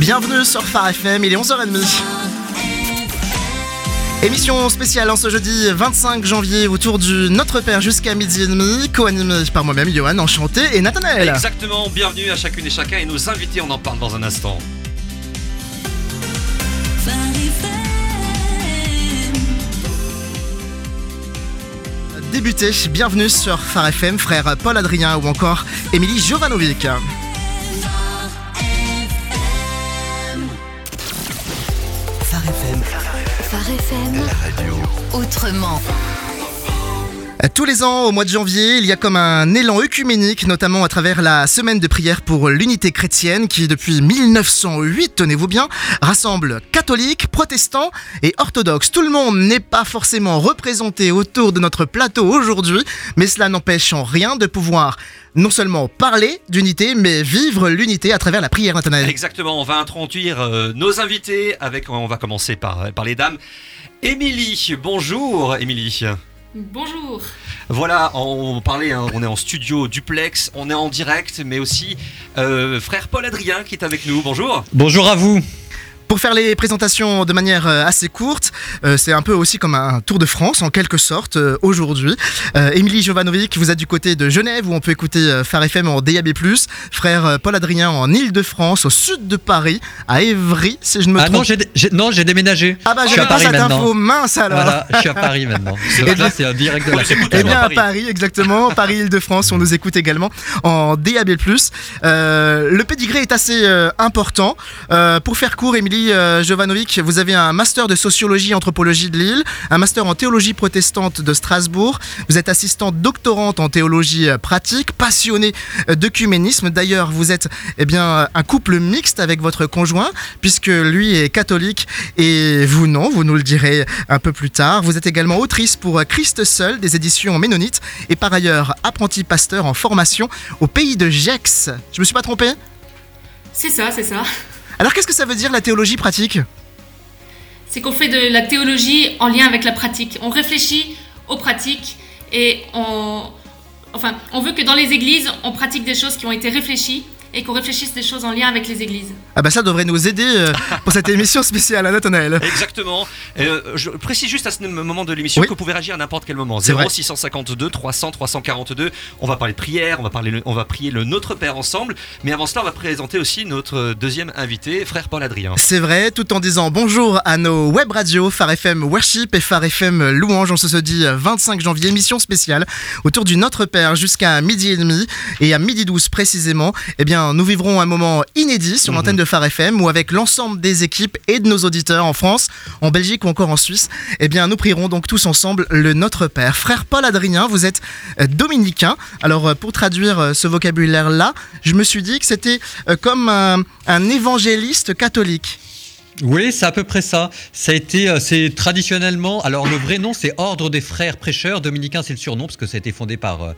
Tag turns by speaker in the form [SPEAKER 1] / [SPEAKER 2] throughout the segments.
[SPEAKER 1] Bienvenue sur Phare FM, il est 11h30. Émission spéciale en ce jeudi 25 janvier autour du Notre Père jusqu'à midi et demi, co-animé par moi-même, Johan, enchanté, et Nathanaël.
[SPEAKER 2] Exactement, bienvenue à chacune et chacun et nos invités, on en parle dans un instant.
[SPEAKER 1] Débuté, bienvenue sur Phare FM, frère Paul Adrien ou encore Émilie Jovanovic.
[SPEAKER 3] Phare FM,
[SPEAKER 4] Phare FM,
[SPEAKER 3] la radio.
[SPEAKER 4] autrement.
[SPEAKER 1] Tous les ans, au mois de janvier, il y a comme un élan œcuménique, notamment à travers la semaine de prière pour l'unité chrétienne qui, depuis 1908, tenez-vous bien, rassemble catholiques, protestants et orthodoxes. Tout le monde n'est pas forcément représenté autour de notre plateau aujourd'hui, mais cela n'empêche en rien de pouvoir non seulement parler d'unité, mais vivre l'unité à travers la prière, Nathanaël.
[SPEAKER 2] Exactement, on va introduire euh, nos invités avec, on va commencer par, par les dames. Émilie, bonjour Émilie.
[SPEAKER 5] Bonjour.
[SPEAKER 2] Voilà, on parlait, hein, on est en studio duplex, on est en direct, mais aussi euh, frère Paul Adrien qui est avec nous. Bonjour.
[SPEAKER 6] Bonjour à vous.
[SPEAKER 1] Pour faire les présentations de manière euh, assez courte, euh, c'est un peu aussi comme un tour de France en quelque sorte euh, aujourd'hui. Émilie Jovanovic, vous êtes du côté de Genève où on peut écouter Phare FM en DAB+. Frère Paul Adrien en Île-de-France, au sud de Paris, à Évry, si je ne me
[SPEAKER 6] Ah
[SPEAKER 1] trompe.
[SPEAKER 6] non, j'ai j'ai- non, j'ai déménagé.
[SPEAKER 1] ah bah
[SPEAKER 6] je
[SPEAKER 1] j'ai
[SPEAKER 6] suis à
[SPEAKER 1] pas
[SPEAKER 6] Paris
[SPEAKER 1] cette
[SPEAKER 6] maintenant.
[SPEAKER 1] info mince alors.
[SPEAKER 6] Voilà, je suis à Paris maintenant. C'est un direct de la
[SPEAKER 2] C'est
[SPEAKER 1] Eh bien
[SPEAKER 2] à Paris.
[SPEAKER 1] Paris, exactement, Paris-Île-de-France, on nous écoute également en DAB+. Euh, le pédigré est assez euh, important. Euh, pour faire court, Émilie euh, Jovanovic, vous avez un master de sociologie et anthropologie de Lille, un master en théologie protestante de Strasbourg, vous êtes assistante doctorante en théologie euh, pratique, passionnée euh, d'œcuménisme. D'ailleurs, vous êtes eh bien un couple mixte avec votre conjoint, puisque lui est catholique et vous non, vous nous le direz un peu plus tard. Vous êtes également autrice pour Christ seul des éditions Ménonites et par ailleurs apprenti pasteur en formation au pays de Gex. Je me suis pas trompé?
[SPEAKER 5] C'est ça, c'est ça.
[SPEAKER 1] Alors qu'est-ce que ça veut dire la théologie pratique?
[SPEAKER 5] C'est qu'on fait de la théologie en lien avec la pratique. On réfléchit aux pratiques et on, enfin, on veut que dans les églises, on pratique des choses qui ont été réfléchies et qu'on réfléchisse des choses en lien avec les églises.
[SPEAKER 1] Ah bah ça devrait nous aider euh, pour cette émission spéciale, hein, Nathanaël.
[SPEAKER 2] Exactement. Euh, je précise juste à ce moment de l'émission
[SPEAKER 1] Oui.
[SPEAKER 2] que vous pouvez réagir à n'importe quel moment.
[SPEAKER 1] C'est vrai.
[SPEAKER 2] 0652 300 342. On va parler de prière, on va parler, on va prier le Notre Père ensemble. Mais avant cela, on va présenter aussi notre deuxième invité, frère Paul Adrien.
[SPEAKER 1] C'est vrai, tout en disant bonjour à nos web radios Phare FM Worship et Phare FM Louange. On se dit 25 janvier, émission spéciale autour du Notre Père jusqu'à midi et demi et à midi 12 précisément. Eh bien, nous vivrons un moment inédit sur
[SPEAKER 2] Mhm.
[SPEAKER 1] l'antenne de Phare FM où avec l'ensemble des équipes et de nos auditeurs en France, en Belgique ou encore en Suisse, eh bien, nous prierons donc tous ensemble le Notre Père. Frère Paul Adrien, vous êtes euh, dominicain. Alors, euh, pour traduire euh, ce vocabulaire-là, je me suis dit que c'était comme un, un évangéliste catholique.
[SPEAKER 6] Oui, c'est à peu près ça. Ça a été, euh, c'est traditionnellement, alors le vrai nom c'est Ordre des Frères Prêcheurs. Dominicain, c'est le surnom parce que ça a été fondé par euh,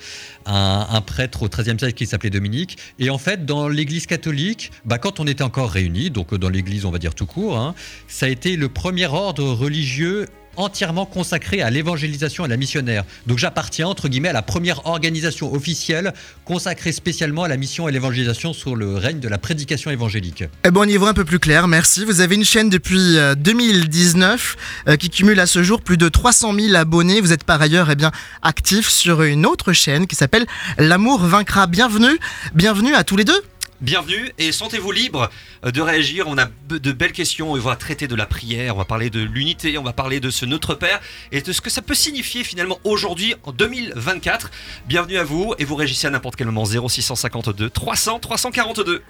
[SPEAKER 6] un, prêtre au XIIIe siècle qui s'appelait Dominique. Et en fait, dans l'Église catholique, bah, quand on était encore réunis, donc euh, dans l'Église, on va dire tout court, hein, ça a été le premier ordre religieux entièrement consacré à l'évangélisation et à la missionnaire. Donc j'appartiens entre guillemets à la première organisation officielle consacrée spécialement à la mission et l'évangélisation sur le règne de la prédication évangélique.
[SPEAKER 1] Eh ben, on y voit un peu plus clair, merci. Vous avez une chaîne depuis euh, 2019 euh, qui cumule à ce jour plus de 300 000 abonnés. Vous êtes par ailleurs eh bien, actif sur une autre chaîne qui s'appelle L'amour vaincra. Bienvenue, bienvenue à tous les deux.
[SPEAKER 2] Bienvenue et sentez-vous libre euh, de réagir. On a de belles questions. On va traiter de la prière, on va parler de l'unité, on va parler de ce Notre Père et de ce que ça peut signifier finalement aujourd'hui en 2024. Bienvenue à vous et vous réagissez à n'importe quel moment 0652 300 342.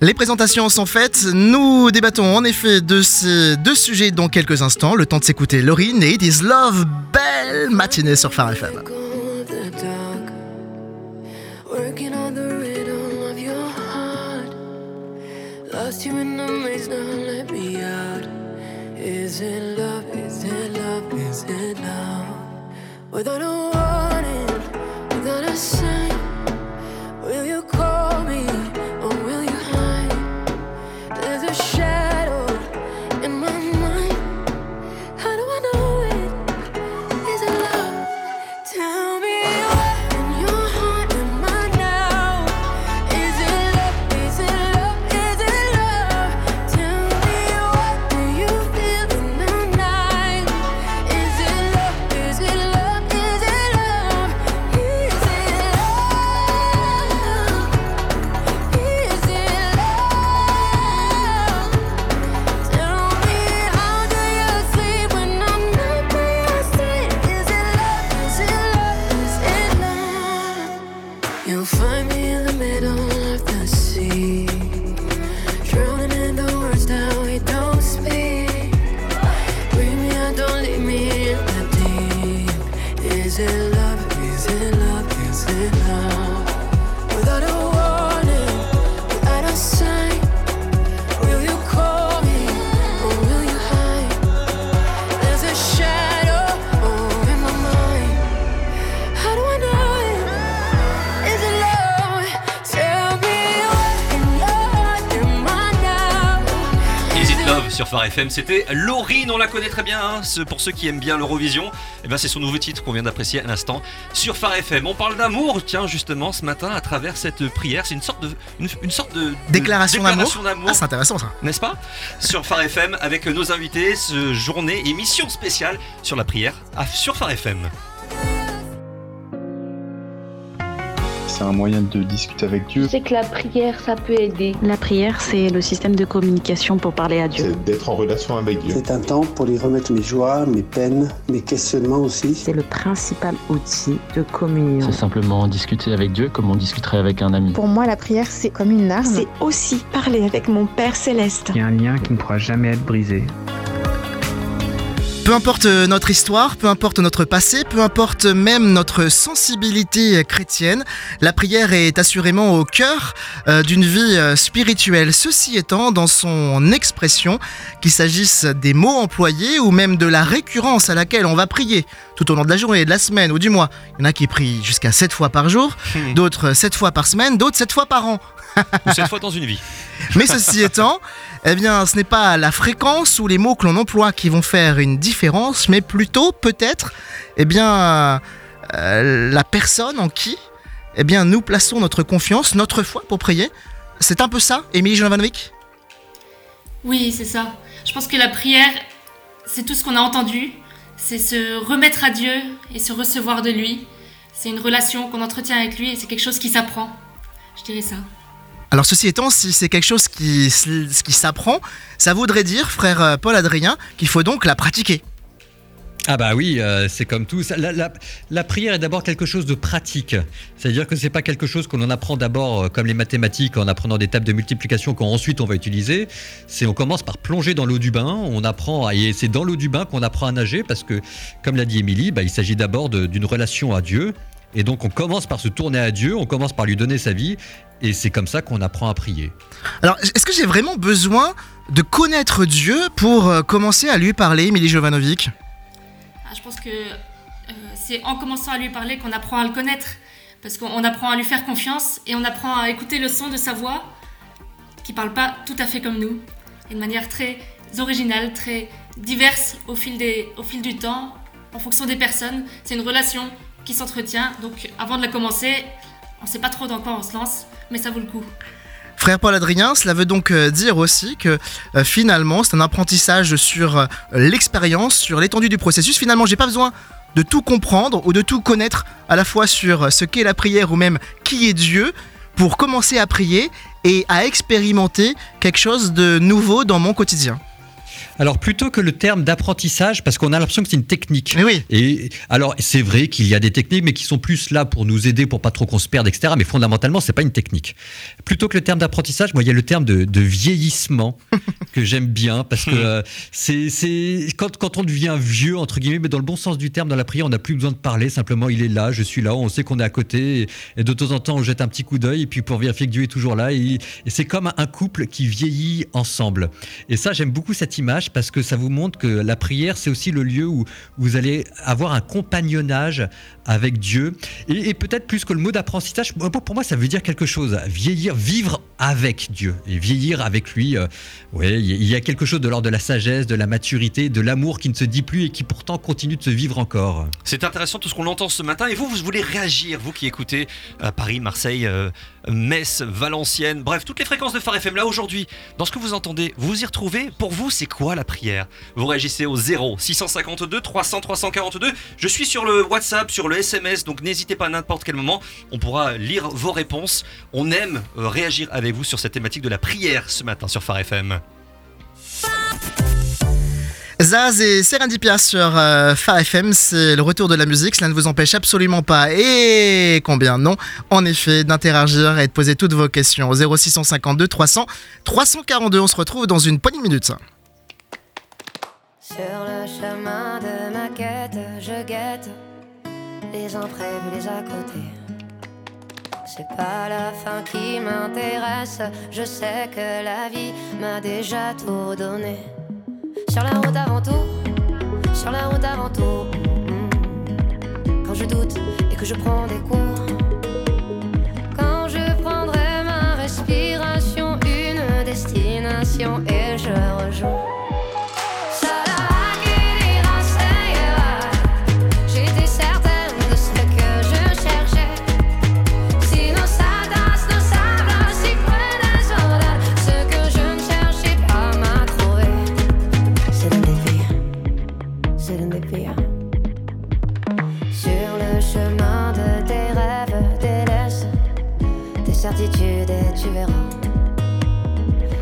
[SPEAKER 1] Les présentations sont faites. Nous débattons en effet de ces deux sujets dans quelques instants. Le temps de s'écouter Laurine et It is Love. Belle matinée sur Phare FM.
[SPEAKER 7] Lost you in the maze, now let me out. Is it love? Is it love? Is it love? Without a warning, without a sign, will you call me
[SPEAKER 2] sur Phare FM. C'était Laurine, on la connaît très bien. hein, pour ceux qui aiment bien l'Eurovision, eh ben c'est son nouveau titre qu'on vient d'apprécier à l'instant sur Phare FM. On parle d'amour, tiens, justement, ce matin, à travers cette prière. C'est une sorte de, une, une sorte de de-
[SPEAKER 1] Déclaration d'amour.
[SPEAKER 2] déclaration d'amour
[SPEAKER 1] Ah, c'est intéressant ça.
[SPEAKER 2] n'est-ce pas? Sur Phare FM avec nos invités, ce journée émission spéciale sur la prière à- sur Phare FM.
[SPEAKER 8] C'est un moyen de discuter avec Dieu.
[SPEAKER 9] Je sais que la prière, ça peut aider.
[SPEAKER 10] La prière, c'est le système de communication pour parler à Dieu.
[SPEAKER 8] C'est d'être en relation avec Dieu.
[SPEAKER 11] C'est un temps pour lui remettre mes joies, mes peines, mes questionnements aussi.
[SPEAKER 10] C'est le principal outil de communion.
[SPEAKER 12] C'est simplement discuter avec Dieu comme on discuterait avec un ami.
[SPEAKER 13] Pour moi, la prière, c'est comme une arme.
[SPEAKER 14] C'est aussi parler avec mon Père céleste.
[SPEAKER 15] Il y a un lien qui ne pourra jamais être brisé.
[SPEAKER 1] Peu importe notre histoire, peu importe notre passé, peu importe même notre sensibilité chrétienne, la prière est assurément au cœur euh, d'une vie euh, spirituelle. Ceci étant, dans son expression, qu'il s'agisse des mots employés ou même de la récurrence à laquelle on va prier tout au long de la journée, de la semaine ou du mois. Il y en a qui prient jusqu'à 7 fois par jour, d'autres 7 fois par semaine, d'autres 7 fois par an.
[SPEAKER 2] Ou cette fois dans une vie.
[SPEAKER 1] Mais ceci étant, eh bien, ce n'est pas la fréquence ou les mots que l'on emploie qui vont faire une différence, mais plutôt peut-être, eh bien, euh, la personne en qui, eh bien, nous plaçons notre confiance, notre foi pour prier. C'est un peu ça, Émilie Jovanovic
[SPEAKER 5] Oui, c'est ça. Je pense que la prière, c'est tout ce qu'on a entendu. C'est se remettre à Dieu et se recevoir de lui. C'est une relation qu'on entretient avec lui et c'est quelque chose qui s'apprend. Je dirais ça.
[SPEAKER 1] Alors ceci étant, si c'est quelque chose qui, qui s'apprend, ça voudrait dire, frère euh, Paul Adrien, qu'il faut donc la pratiquer.
[SPEAKER 6] Ah bah oui, euh, c'est comme tout. La, prière est d'abord quelque chose de pratique. C'est-à-dire que c'est pas quelque chose qu'on en apprend d'abord euh, comme les mathématiques en apprenant des tables de multiplication qu'ensuite on va utiliser. C'est on commence par plonger dans l'eau du bain, on apprend à- et c'est dans l'eau du bain qu'on apprend à nager parce que comme l'a dit Émilie, bah, il s'agit d'abord d'une relation à Dieu. Et donc on commence par se tourner à Dieu, on commence par lui donner sa vie, et c'est comme ça qu'on apprend à prier.
[SPEAKER 1] Alors, est-ce que j'ai vraiment besoin de connaître Dieu pour euh, commencer à lui parler, Émilie Jovanovic?
[SPEAKER 5] Ah, je pense que euh, c'est en commençant à lui parler qu'on apprend à le connaître. Parce qu'on apprend à lui faire confiance et on apprend à écouter le son de sa voix qui parle pas tout à fait comme nous. Et de manière très originale, très diverse au fil, des, au fil du temps, en fonction des personnes. C'est une relation qui s'entretient. Donc avant de la commencer, on sait pas trop dans quoi on se lance, mais ça vaut le coup.
[SPEAKER 1] Frère Paul Adrien, cela veut donc euh, dire aussi que euh, finalement c'est un apprentissage sur euh, l'expérience, sur l'étendue du processus. Finalement, j'ai pas besoin de tout comprendre ou de tout connaître à la fois sur ce qu'est la prière ou même qui est Dieu pour commencer à prier et à expérimenter quelque chose de nouveau dans mon quotidien.
[SPEAKER 6] Alors plutôt que le terme d'apprentissage, parce qu'on a l'impression que c'est une technique.
[SPEAKER 1] Mais oui.
[SPEAKER 6] Et alors c'est vrai qu'il y a des techniques, mais qui sont plus là pour nous aider, pour pas trop qu'on se perde, etc. Mais fondamentalement, c'est pas une technique. Plutôt que le terme d'apprentissage, moi il y a le terme de, de vieillissement que j'aime bien parce que euh, c'est c'est- quand, quand on devient vieux entre guillemets, mais dans le bon sens du terme, dans la prière, on n'a plus besoin de parler. Simplement, il est là, je suis là, on sait qu'on est à côté, et, et de temps en temps, on jette un petit coup d'œil, et puis pour vérifier que Dieu est toujours là. Et, et c'est comme un couple qui vieillit ensemble. Et ça, j'aime beaucoup cette image parce que ça vous montre que la prière, c'est aussi le lieu où vous allez avoir un compagnonnage avec Dieu. Et, peut-être plus que le mot d'apprentissage, pour moi, ça veut dire quelque chose. Vieillir, vivre avec Dieu. Et vieillir avec lui, euh, ouais, il y a- quelque chose de l'ordre de la sagesse, de la maturité, de l'amour qui ne se dit plus et qui pourtant continue de se vivre encore.
[SPEAKER 2] C'est intéressant tout ce qu'on entend ce matin. Et vous, vous voulez réagir, vous qui écoutez à Paris, Marseille, euh, Metz, Valenciennes, bref, toutes les fréquences de Phare FM là aujourd'hui. Dans ce que vous entendez, vous y retrouvez Pour vous, c'est quoi la prière Vous réagissez au 0 652 300 342. Je suis sur le WhatsApp, sur le SMS, donc n'hésitez pas à n'importe quel moment. On pourra lire vos réponses. On aime euh, réagir avec vous sur cette thématique de la prière ce matin sur Phare FM.
[SPEAKER 1] Zaz et Serendipia sur euh, FM, c'est le retour de la musique, cela ne vous empêche absolument pas, et combien non, en effet, d'interagir et de poser toutes vos questions au 0652 300 342. On se retrouve dans une poignée de minutes.
[SPEAKER 7] Sur le chemin de ma quête, je guette les imprévus, les à côté. C'est pas la fin qui m'intéresse, je sais que la vie m'a déjà tout donné. Sur la route avant tout, sur la route avant tout. mm. Quand je doute et que je prends des cours. Quand je prendrai ma respiration, une destination et je rejoins.
[SPEAKER 16] tu verras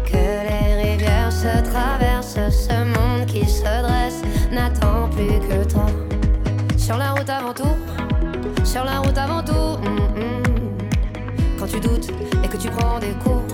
[SPEAKER 16] que
[SPEAKER 7] les rivières se traversent, ce monde qui se dresse n'attend plus que
[SPEAKER 16] toi. Sur la route avant tout, sur la route avant tout, mm, mm. quand tu doutes et que tu prends des
[SPEAKER 1] cours.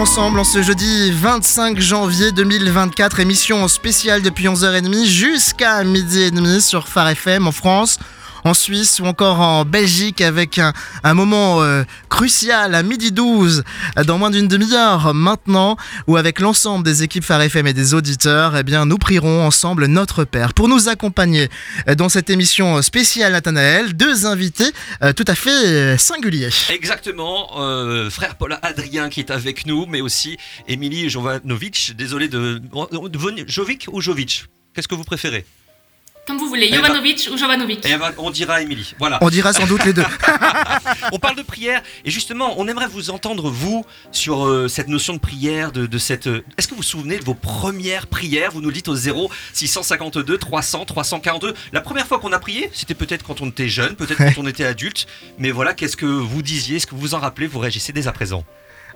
[SPEAKER 1] Ensemble en ce jeudi 25 janvier 2024, émission spéciale depuis 11h30 jusqu'à midi et demi sur Phare FM en France. En Suisse ou encore en Belgique avec un, moment euh, crucial à midi 12 euh, dans moins d'une demi-heure maintenant où avec l'ensemble des équipes Phare FM et des auditeurs eh bien nous prierons ensemble notre Père pour nous accompagner euh, dans cette émission spéciale Nathanaël deux invités euh, tout à fait singuliers.
[SPEAKER 2] Exactement, frère Paul Adrien qui est avec nous, mais aussi Émilie Jovanovic. Désolé de- Jovic ou Jovic? Qu'est-ce que vous préférez?
[SPEAKER 5] Comme vous voulez,
[SPEAKER 2] Eh ben-
[SPEAKER 5] Jovanovic ou Jovanovic.
[SPEAKER 2] Eh ben, on dira Émilie. Voilà.
[SPEAKER 1] on dira sans doute les deux
[SPEAKER 2] On parle de prière et justement, on aimerait vous entendre vous sur euh, cette notion de prière, de, de cette. euh, Est-ce que vous vous souvenez de vos premières prières? Vous nous le dites au 0 652 300 342. La première fois qu'on a prié, c'était peut-être quand on était jeune, peut-être quand on était adulte. Mais voilà, qu'est-ce que vous disiez? Est-ce que vous vous en rappelez? Vous réagissez dès à présent.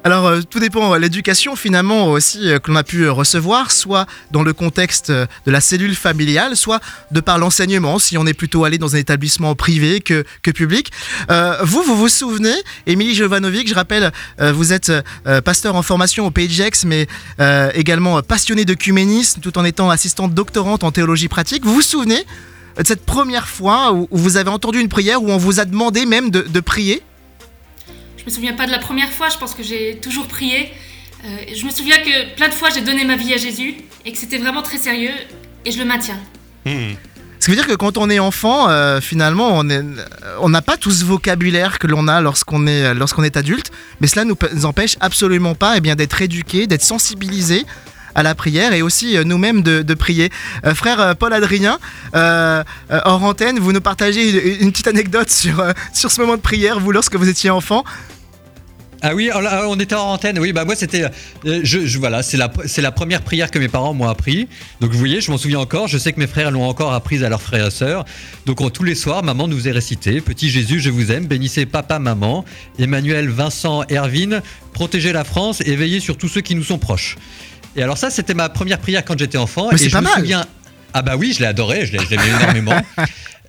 [SPEAKER 1] Alors euh, tout dépend, l'éducation finalement aussi euh, que l'on a pu euh, recevoir, soit dans le contexte euh, de la cellule familiale, soit de par l'enseignement, si on est plutôt allé dans un établissement privé que, que public. Euh, vous, vous vous souvenez, Émilie Jovanovic, je rappelle, euh, vous êtes euh, pasteur en formation au PGX, mais euh, également passionné d'œcuménisme, tout en étant assistante doctorante en théologie pratique. Vous vous souvenez de cette première fois où, où vous avez entendu une prière, où on vous a demandé même de, de prier?
[SPEAKER 5] Je me souviens pas de la première fois, je pense que j'ai toujours prié. Euh, je me souviens que plein de fois j'ai donné ma vie à Jésus et que c'était vraiment très sérieux et je le maintiens.
[SPEAKER 1] Ce qui veut dire que quand on est enfant, euh, finalement, on n'a pas tout ce vocabulaire que l'on a lorsqu'on est, lorsqu'on est adulte, mais cela ne nous, empêche absolument pas eh d'être éduqués, d'être sensibilisés à la prière et aussi euh, nous-mêmes de, prier. Euh, frère euh, Paul Adrien, hors antenne, vous nous partagez une, petite anecdote sur, sur ce moment de prière, vous, lorsque vous étiez enfant?
[SPEAKER 6] Ah oui, alors, alors, on était en antenne. Oui, bah moi c'était, je, voilà, c'est la, c'est la première prière que mes parents m'ont appris. Donc vous voyez, je m'en souviens encore. Je sais que mes frères l'ont encore apprise à leurs frères et sœurs. Donc on- tous les soirs, maman nous est récité Petit Jésus, je vous aime. Bénissez papa, maman, Emmanuel, Vincent, Erwin. Protégez la France et veillez sur tous ceux qui nous sont proches. Et alors ça, c'était ma première prière quand j'étais enfant.
[SPEAKER 1] Mais
[SPEAKER 6] et
[SPEAKER 1] c'est
[SPEAKER 6] je
[SPEAKER 1] pas
[SPEAKER 6] me
[SPEAKER 1] mal.
[SPEAKER 6] souviens. Ah bah oui, je l'ai adoré, je l'ai- je l'aimais énormément.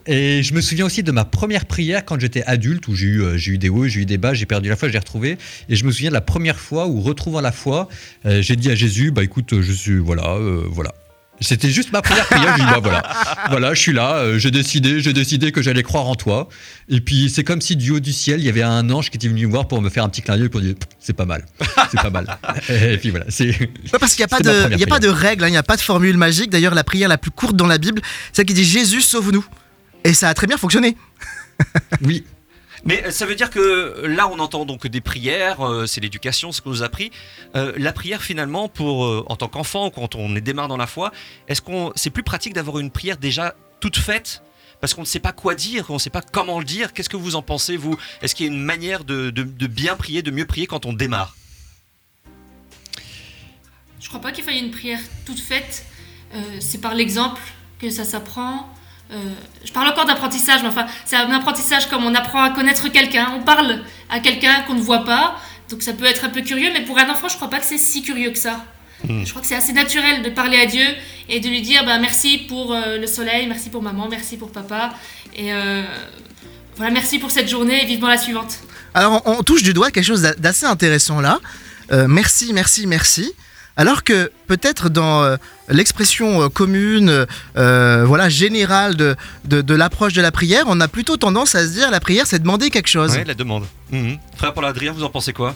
[SPEAKER 6] Et je me souviens aussi de ma première prière quand j'étais adulte, où j'ai eu, euh, j'ai eu des hauts, j'ai eu des bas, j'ai perdu la foi, j'ai retrouvé. Et je me souviens de la première fois où, retrouvant la foi, euh, j'ai dit à Jésus, bah écoute, je suis, voilà, euh, voilà. C'était juste ma première prière, dit, bah voilà, voilà, je suis là, euh, j'ai décidé, j'ai décidé que j'allais croire en toi. Et puis c'est comme si du haut du ciel, il y avait un ange qui était venu me voir pour me faire un petit clin d'œil pour dire, c'est pas mal, c'est pas mal. Et puis voilà, c'est...
[SPEAKER 1] Ouais, parce qu'il n'y a, pas de, il y a pas de règle, hein, il n'y a pas de formule magique. D'ailleurs, la prière la plus courte dans la Bible, c'est celle qui dit Jésus, sauve-nous. Et ça a très bien fonctionné.
[SPEAKER 6] Oui,
[SPEAKER 2] Mais euh, ça veut dire que euh, là, on entend donc des prières, euh, c'est l'éducation, ce qu'on nous a appris. La prière, finalement, pour en tant qu'enfant, quand on est démarre dans la foi, est-ce qu'on c'est plus pratique d'avoir une prière déjà toute faite? Parce qu'on ne sait pas quoi dire, on ne sait pas comment le dire. Qu'est-ce que vous en pensez, vous? Est-ce qu'il y a une manière de, bien prier, de mieux prier quand on démarre?
[SPEAKER 5] Je crois pas qu'il faille une prière toute faite. C'est par l'exemple que ça s'apprend. Euh, je parle encore d'apprentissage, mais enfin, c'est un apprentissage comme on apprend à connaître quelqu'un. On parle à quelqu'un qu'on ne voit pas, donc ça peut être un peu curieux, mais pour un enfant, je crois pas que c'est si curieux que ça. Je crois que c'est assez naturel de parler à Dieu et de lui dire bah, merci pour euh, le soleil, merci pour maman, merci pour papa, et euh, voilà, merci pour cette journée et vivement la suivante.
[SPEAKER 1] Alors, on, on touche du doigt quelque chose d'a- d'assez intéressant là. Euh, merci, merci, merci. Alors que peut-être dans euh, l'expression euh, commune, euh, voilà, générale de, de, l'approche de la prière, on a plutôt tendance à se dire la prière, c'est demander quelque chose.
[SPEAKER 2] Ouais, la demande. Mhm. Frère Paul Adrien, vous en pensez quoi?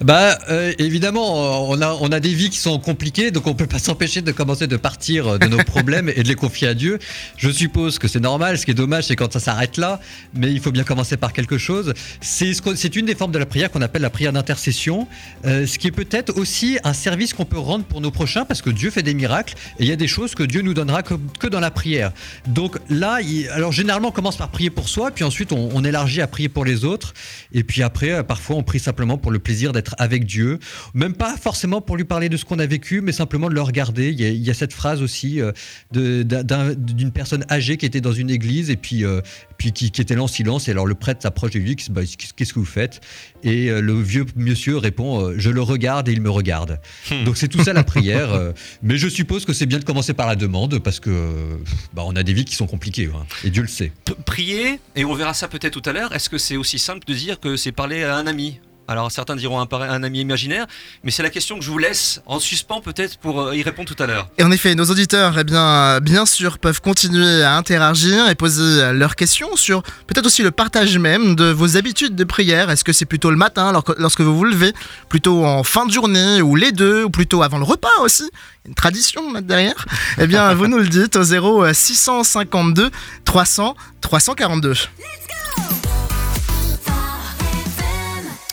[SPEAKER 6] Bah, euh, évidemment, on a, on a des vies qui sont compliquées, donc on peut pas s'empêcher de commencer de partir de nos problèmes et de les confier à Dieu. Je suppose que c'est normal. Ce qui est dommage, c'est quand ça s'arrête là, mais il faut bien commencer par quelque chose. C'est ce une des formes de la prière qu'on appelle la prière d'intercession, euh, ce qui est peut-être aussi un service qu'on peut rendre pour nos prochains, parce que Dieu fait des miracles et il y a des choses que Dieu nous donnera que, que dans la prière. Donc là, il- alors généralement, on commence par prier pour soi, puis ensuite on, on élargit à prier pour les autres, et puis après, euh, parfois, on prie simplement pour le plaisir d'être avec Dieu, même pas forcément pour lui parler de ce qu'on a vécu, mais simplement de le regarder. Il y a, il y a cette phrase aussi euh, de- d'un- d'un- d'une personne âgée qui était dans une église et puis, euh, puis qui, qui était là en silence. Et alors le prêtre s'approche et lui dit Bah, Qu'est-ce que vous faites? Et euh, le vieux monsieur répond Je le regarde et il me regarde. Donc c'est tout ça la prière. mais je suppose que c'est bien de commencer par la demande parce que bah, on a des vies qui sont compliquées hein, et Dieu le sait.
[SPEAKER 2] Prier, et on verra ça peut-être tout à l'heure, est-ce que c'est aussi simple de dire que c'est parler à un ami? Alors certains diront un, ami imaginaire, mais c'est la question que je vous laisse en suspens peut-être pour euh, y répondre tout à l'heure.
[SPEAKER 1] Et en effet, nos auditeurs, eh bien, bien sûr, peuvent continuer à interagir et poser leurs questions sur peut-être aussi le partage même de vos habitudes de prière. Est-ce que c'est plutôt le matin, lor- lorsque vous vous levez, plutôt en fin de journée, ou les deux, ou plutôt avant le repas aussi? Une tradition là derrière Eh bien, vous nous le dites au 0 652 300 342.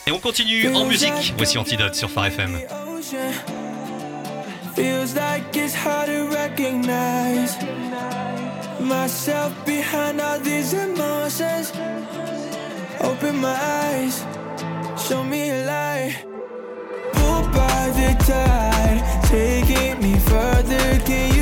[SPEAKER 2] Et on continue en musique. Voici Antidote sur Phare FM.
[SPEAKER 17] Feels like it's hard to recognize myself behind all these emotions. Open my eyes, show me a light. Pulled by the tide, taking me further. Can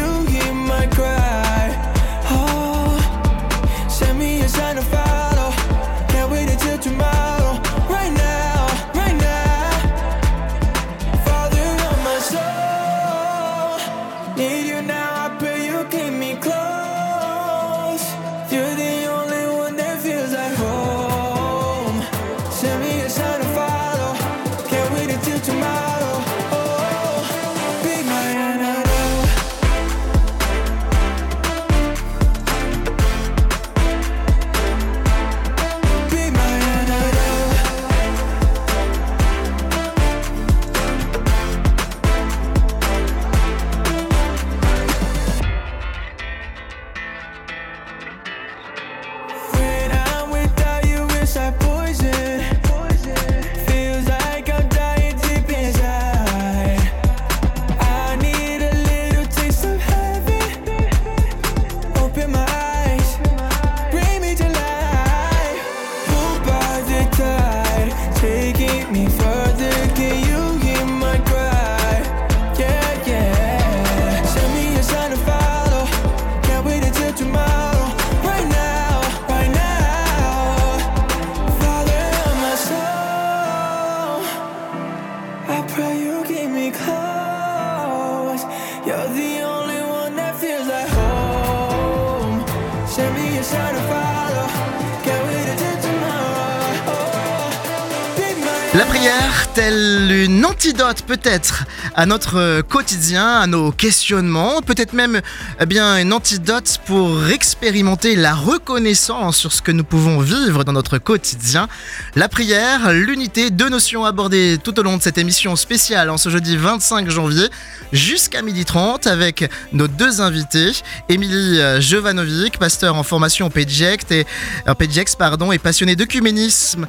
[SPEAKER 1] La prière, telle une antidote peut-être à notre quotidien, à nos questionnements, peut-être même eh bien une antidote pour expérimenter la reconnaissance sur ce que nous pouvons vivre dans notre quotidien. La prière, l'unité, deux notions abordées tout au long de cette émission spéciale en ce jeudi 25 janvier jusqu'à 12h30 avec nos deux invités, Émilie euh, Jovanovic, pasteur en formation PGEX et, euh, PGEX, pardon, et passionnée d'œcuménisme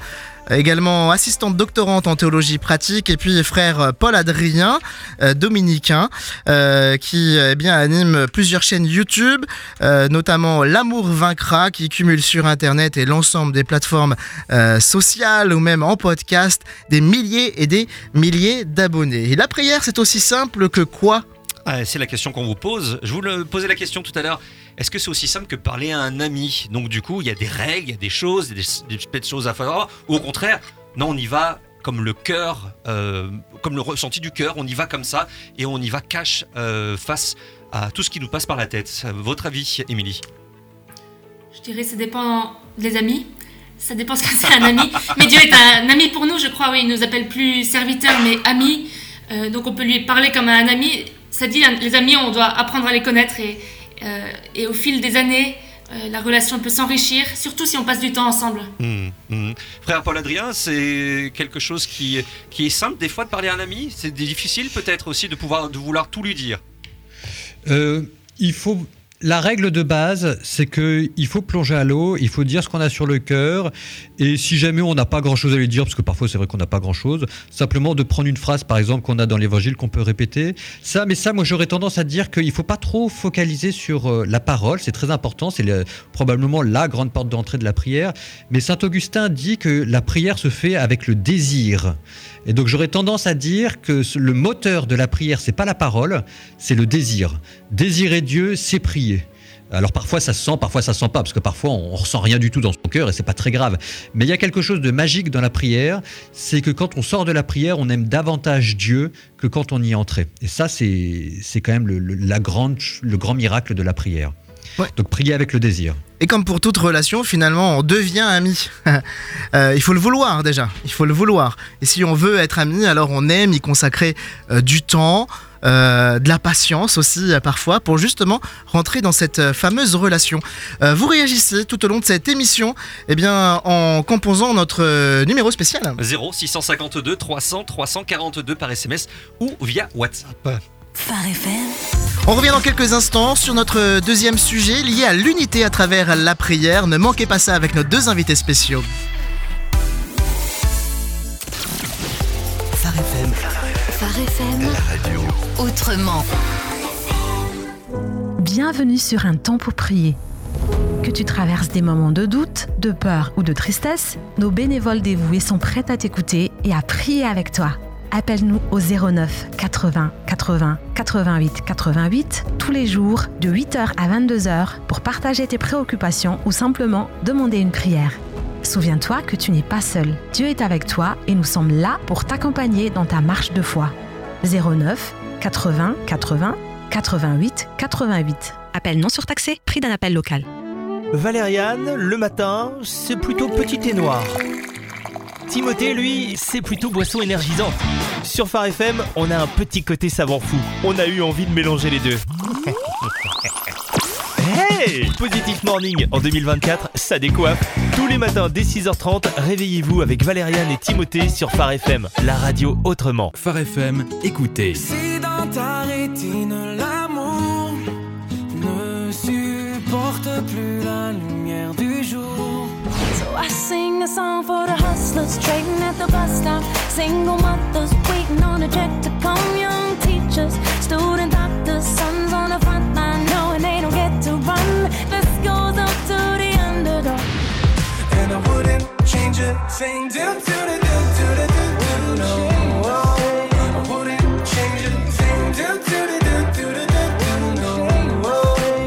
[SPEAKER 1] également assistante doctorante en théologie pratique et puis frère Paul Adrien euh, dominicain euh, qui eh bien anime plusieurs chaînes YouTube euh, notamment l'amour vaincra qui cumule sur internet et l'ensemble des plateformes euh, sociales ou même en podcast des milliers et des milliers d'abonnés et la prière c'est aussi simple que quoi?
[SPEAKER 2] Ah, c'est la question qu'on vous pose. Je vous le posais la question tout à l'heure. Est-ce que c'est aussi simple que parler à un ami? Donc du coup, il y a des règles, il y a des choses, des, des petites choses à faire. Ou au contraire, non, on y va comme le cœur, euh, comme le ressenti du cœur. On y va comme ça et on y va cash euh, face à tout ce qui nous passe par la tête. Votre avis, Émilie?
[SPEAKER 5] Je dirais ça dépend des amis. Ça dépend ce que c'est un ami. Mais Dieu est un ami pour nous, je crois. Oui, il nous appelle plus serviteurs, mais amis. Euh, donc on peut lui parler comme à un ami. Ça dit, les amis, on doit apprendre à les connaître et, et au fil des années, euh, la relation peut s'enrichir, surtout si on passe du temps ensemble.
[SPEAKER 2] Hum, hum. Frère Paul-Adrien, c'est quelque chose qui, qui est simple des fois de parler à un ami? C'est difficile peut-être aussi de, pouvoir, de vouloir tout lui dire?
[SPEAKER 6] Euh, il faut. La règle de base, c'est que il faut plonger à l'eau, il faut dire ce qu'on a sur le cœur, et si jamais on n'a pas grand-chose à lui dire, parce que parfois c'est vrai qu'on n'a pas grand-chose, simplement de prendre une phrase, par exemple, qu'on a dans l'Évangile qu'on peut répéter. Ça, mais ça, moi j'aurais tendance à dire qu'il faut pas trop focaliser sur euh, la parole, c'est très important, c'est le- probablement la grande porte d'entrée de la prière. Mais saint Augustin dit que la prière se fait avec le désir. Et donc j'aurais tendance à dire que le moteur de la prière, c'est pas la parole, c'est le désir. Désirer Dieu, c'est prier. Alors parfois ça se sent, parfois ça se sent pas, parce que parfois on, on ressent rien du tout dans son cœur et c'est pas très grave. Mais il y a quelque chose de magique dans la prière, c'est que quand on sort de la prière, on aime davantage Dieu que quand on y est entré. Et ça, c'est c'est quand même le, le- la grande, le grand miracle de la prière. Donc prier avec le désir.
[SPEAKER 1] Et comme pour toute relation, finalement, on devient ami. Euh, il faut le vouloir déjà, il faut le vouloir. Et si on veut être ami, alors on aime y consacrer euh, du temps, euh, de la patience aussi euh, parfois, pour justement rentrer dans cette euh, fameuse relation. Euh, vous réagissez tout au long de cette émission eh bien, en composant notre numéro spécial.
[SPEAKER 2] 0 652 300 342 par SMS ou via WhatsApp.
[SPEAKER 1] On revient dans quelques instants sur notre deuxième sujet lié à l'unité à travers la prière. Ne manquez pas ça avec nos deux invités spéciaux.
[SPEAKER 3] Phare FM.
[SPEAKER 4] Autrement.
[SPEAKER 18] Bienvenue sur un temps pour prier. Que tu traverses des moments de doute, de peur ou de tristesse, nos bénévoles dévoués sont prêts à t'écouter et à prier avec toi. Appelle-nous au 09 80 80 88 88 tous les jours de 8h à 22h pour partager tes préoccupations ou simplement demander une prière. Souviens-toi que tu n'es pas seul. Dieu est avec toi et nous sommes là pour t'accompagner dans ta marche de foi. 09 80 80 88 88. Appel non surtaxé, prix d'un appel local.
[SPEAKER 19] Valériane, le matin, c'est plutôt petit et noir. Timothée, lui, c'est plutôt boisson énergisante. Sur Phare FM, on a un petit côté savant fou. On a eu envie de mélanger les deux. Hey Positif Morning en 2024, ça décoiffe. Tous les matins dès 6h30, réveillez-vous avec Valériane et Timothée sur Phare FM, la radio autrement.
[SPEAKER 20] Phare FM, écoutez.
[SPEAKER 21] Si dans ta rétine l'amour ne supporte plus la lumière du jour.
[SPEAKER 22] So I sing a song for the hustlers trading at the bus stop. Single mothers waiting on a check to come. Young teachers, student doctors, sons on the front line knowing they don't get to run.
[SPEAKER 21] Change a thing. Do, do, do, do, do, do, do, do, no. I wouldn't change a thing. Do, do, do, do, do, do, do, do, no.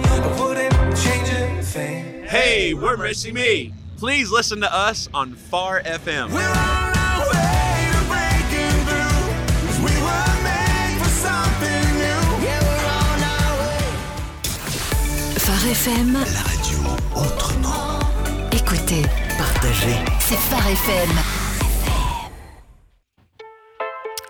[SPEAKER 21] I wouldn't change a thing.
[SPEAKER 17] Hey, we're Missy Me. Please listen to us on Far FM.
[SPEAKER 21] We're on our way to breaking through. 'Cause we were made for something new. Yeah, we're on our way.
[SPEAKER 4] Phare FM.
[SPEAKER 3] La radio autrement.
[SPEAKER 4] Écoutez, C'est Phare FM.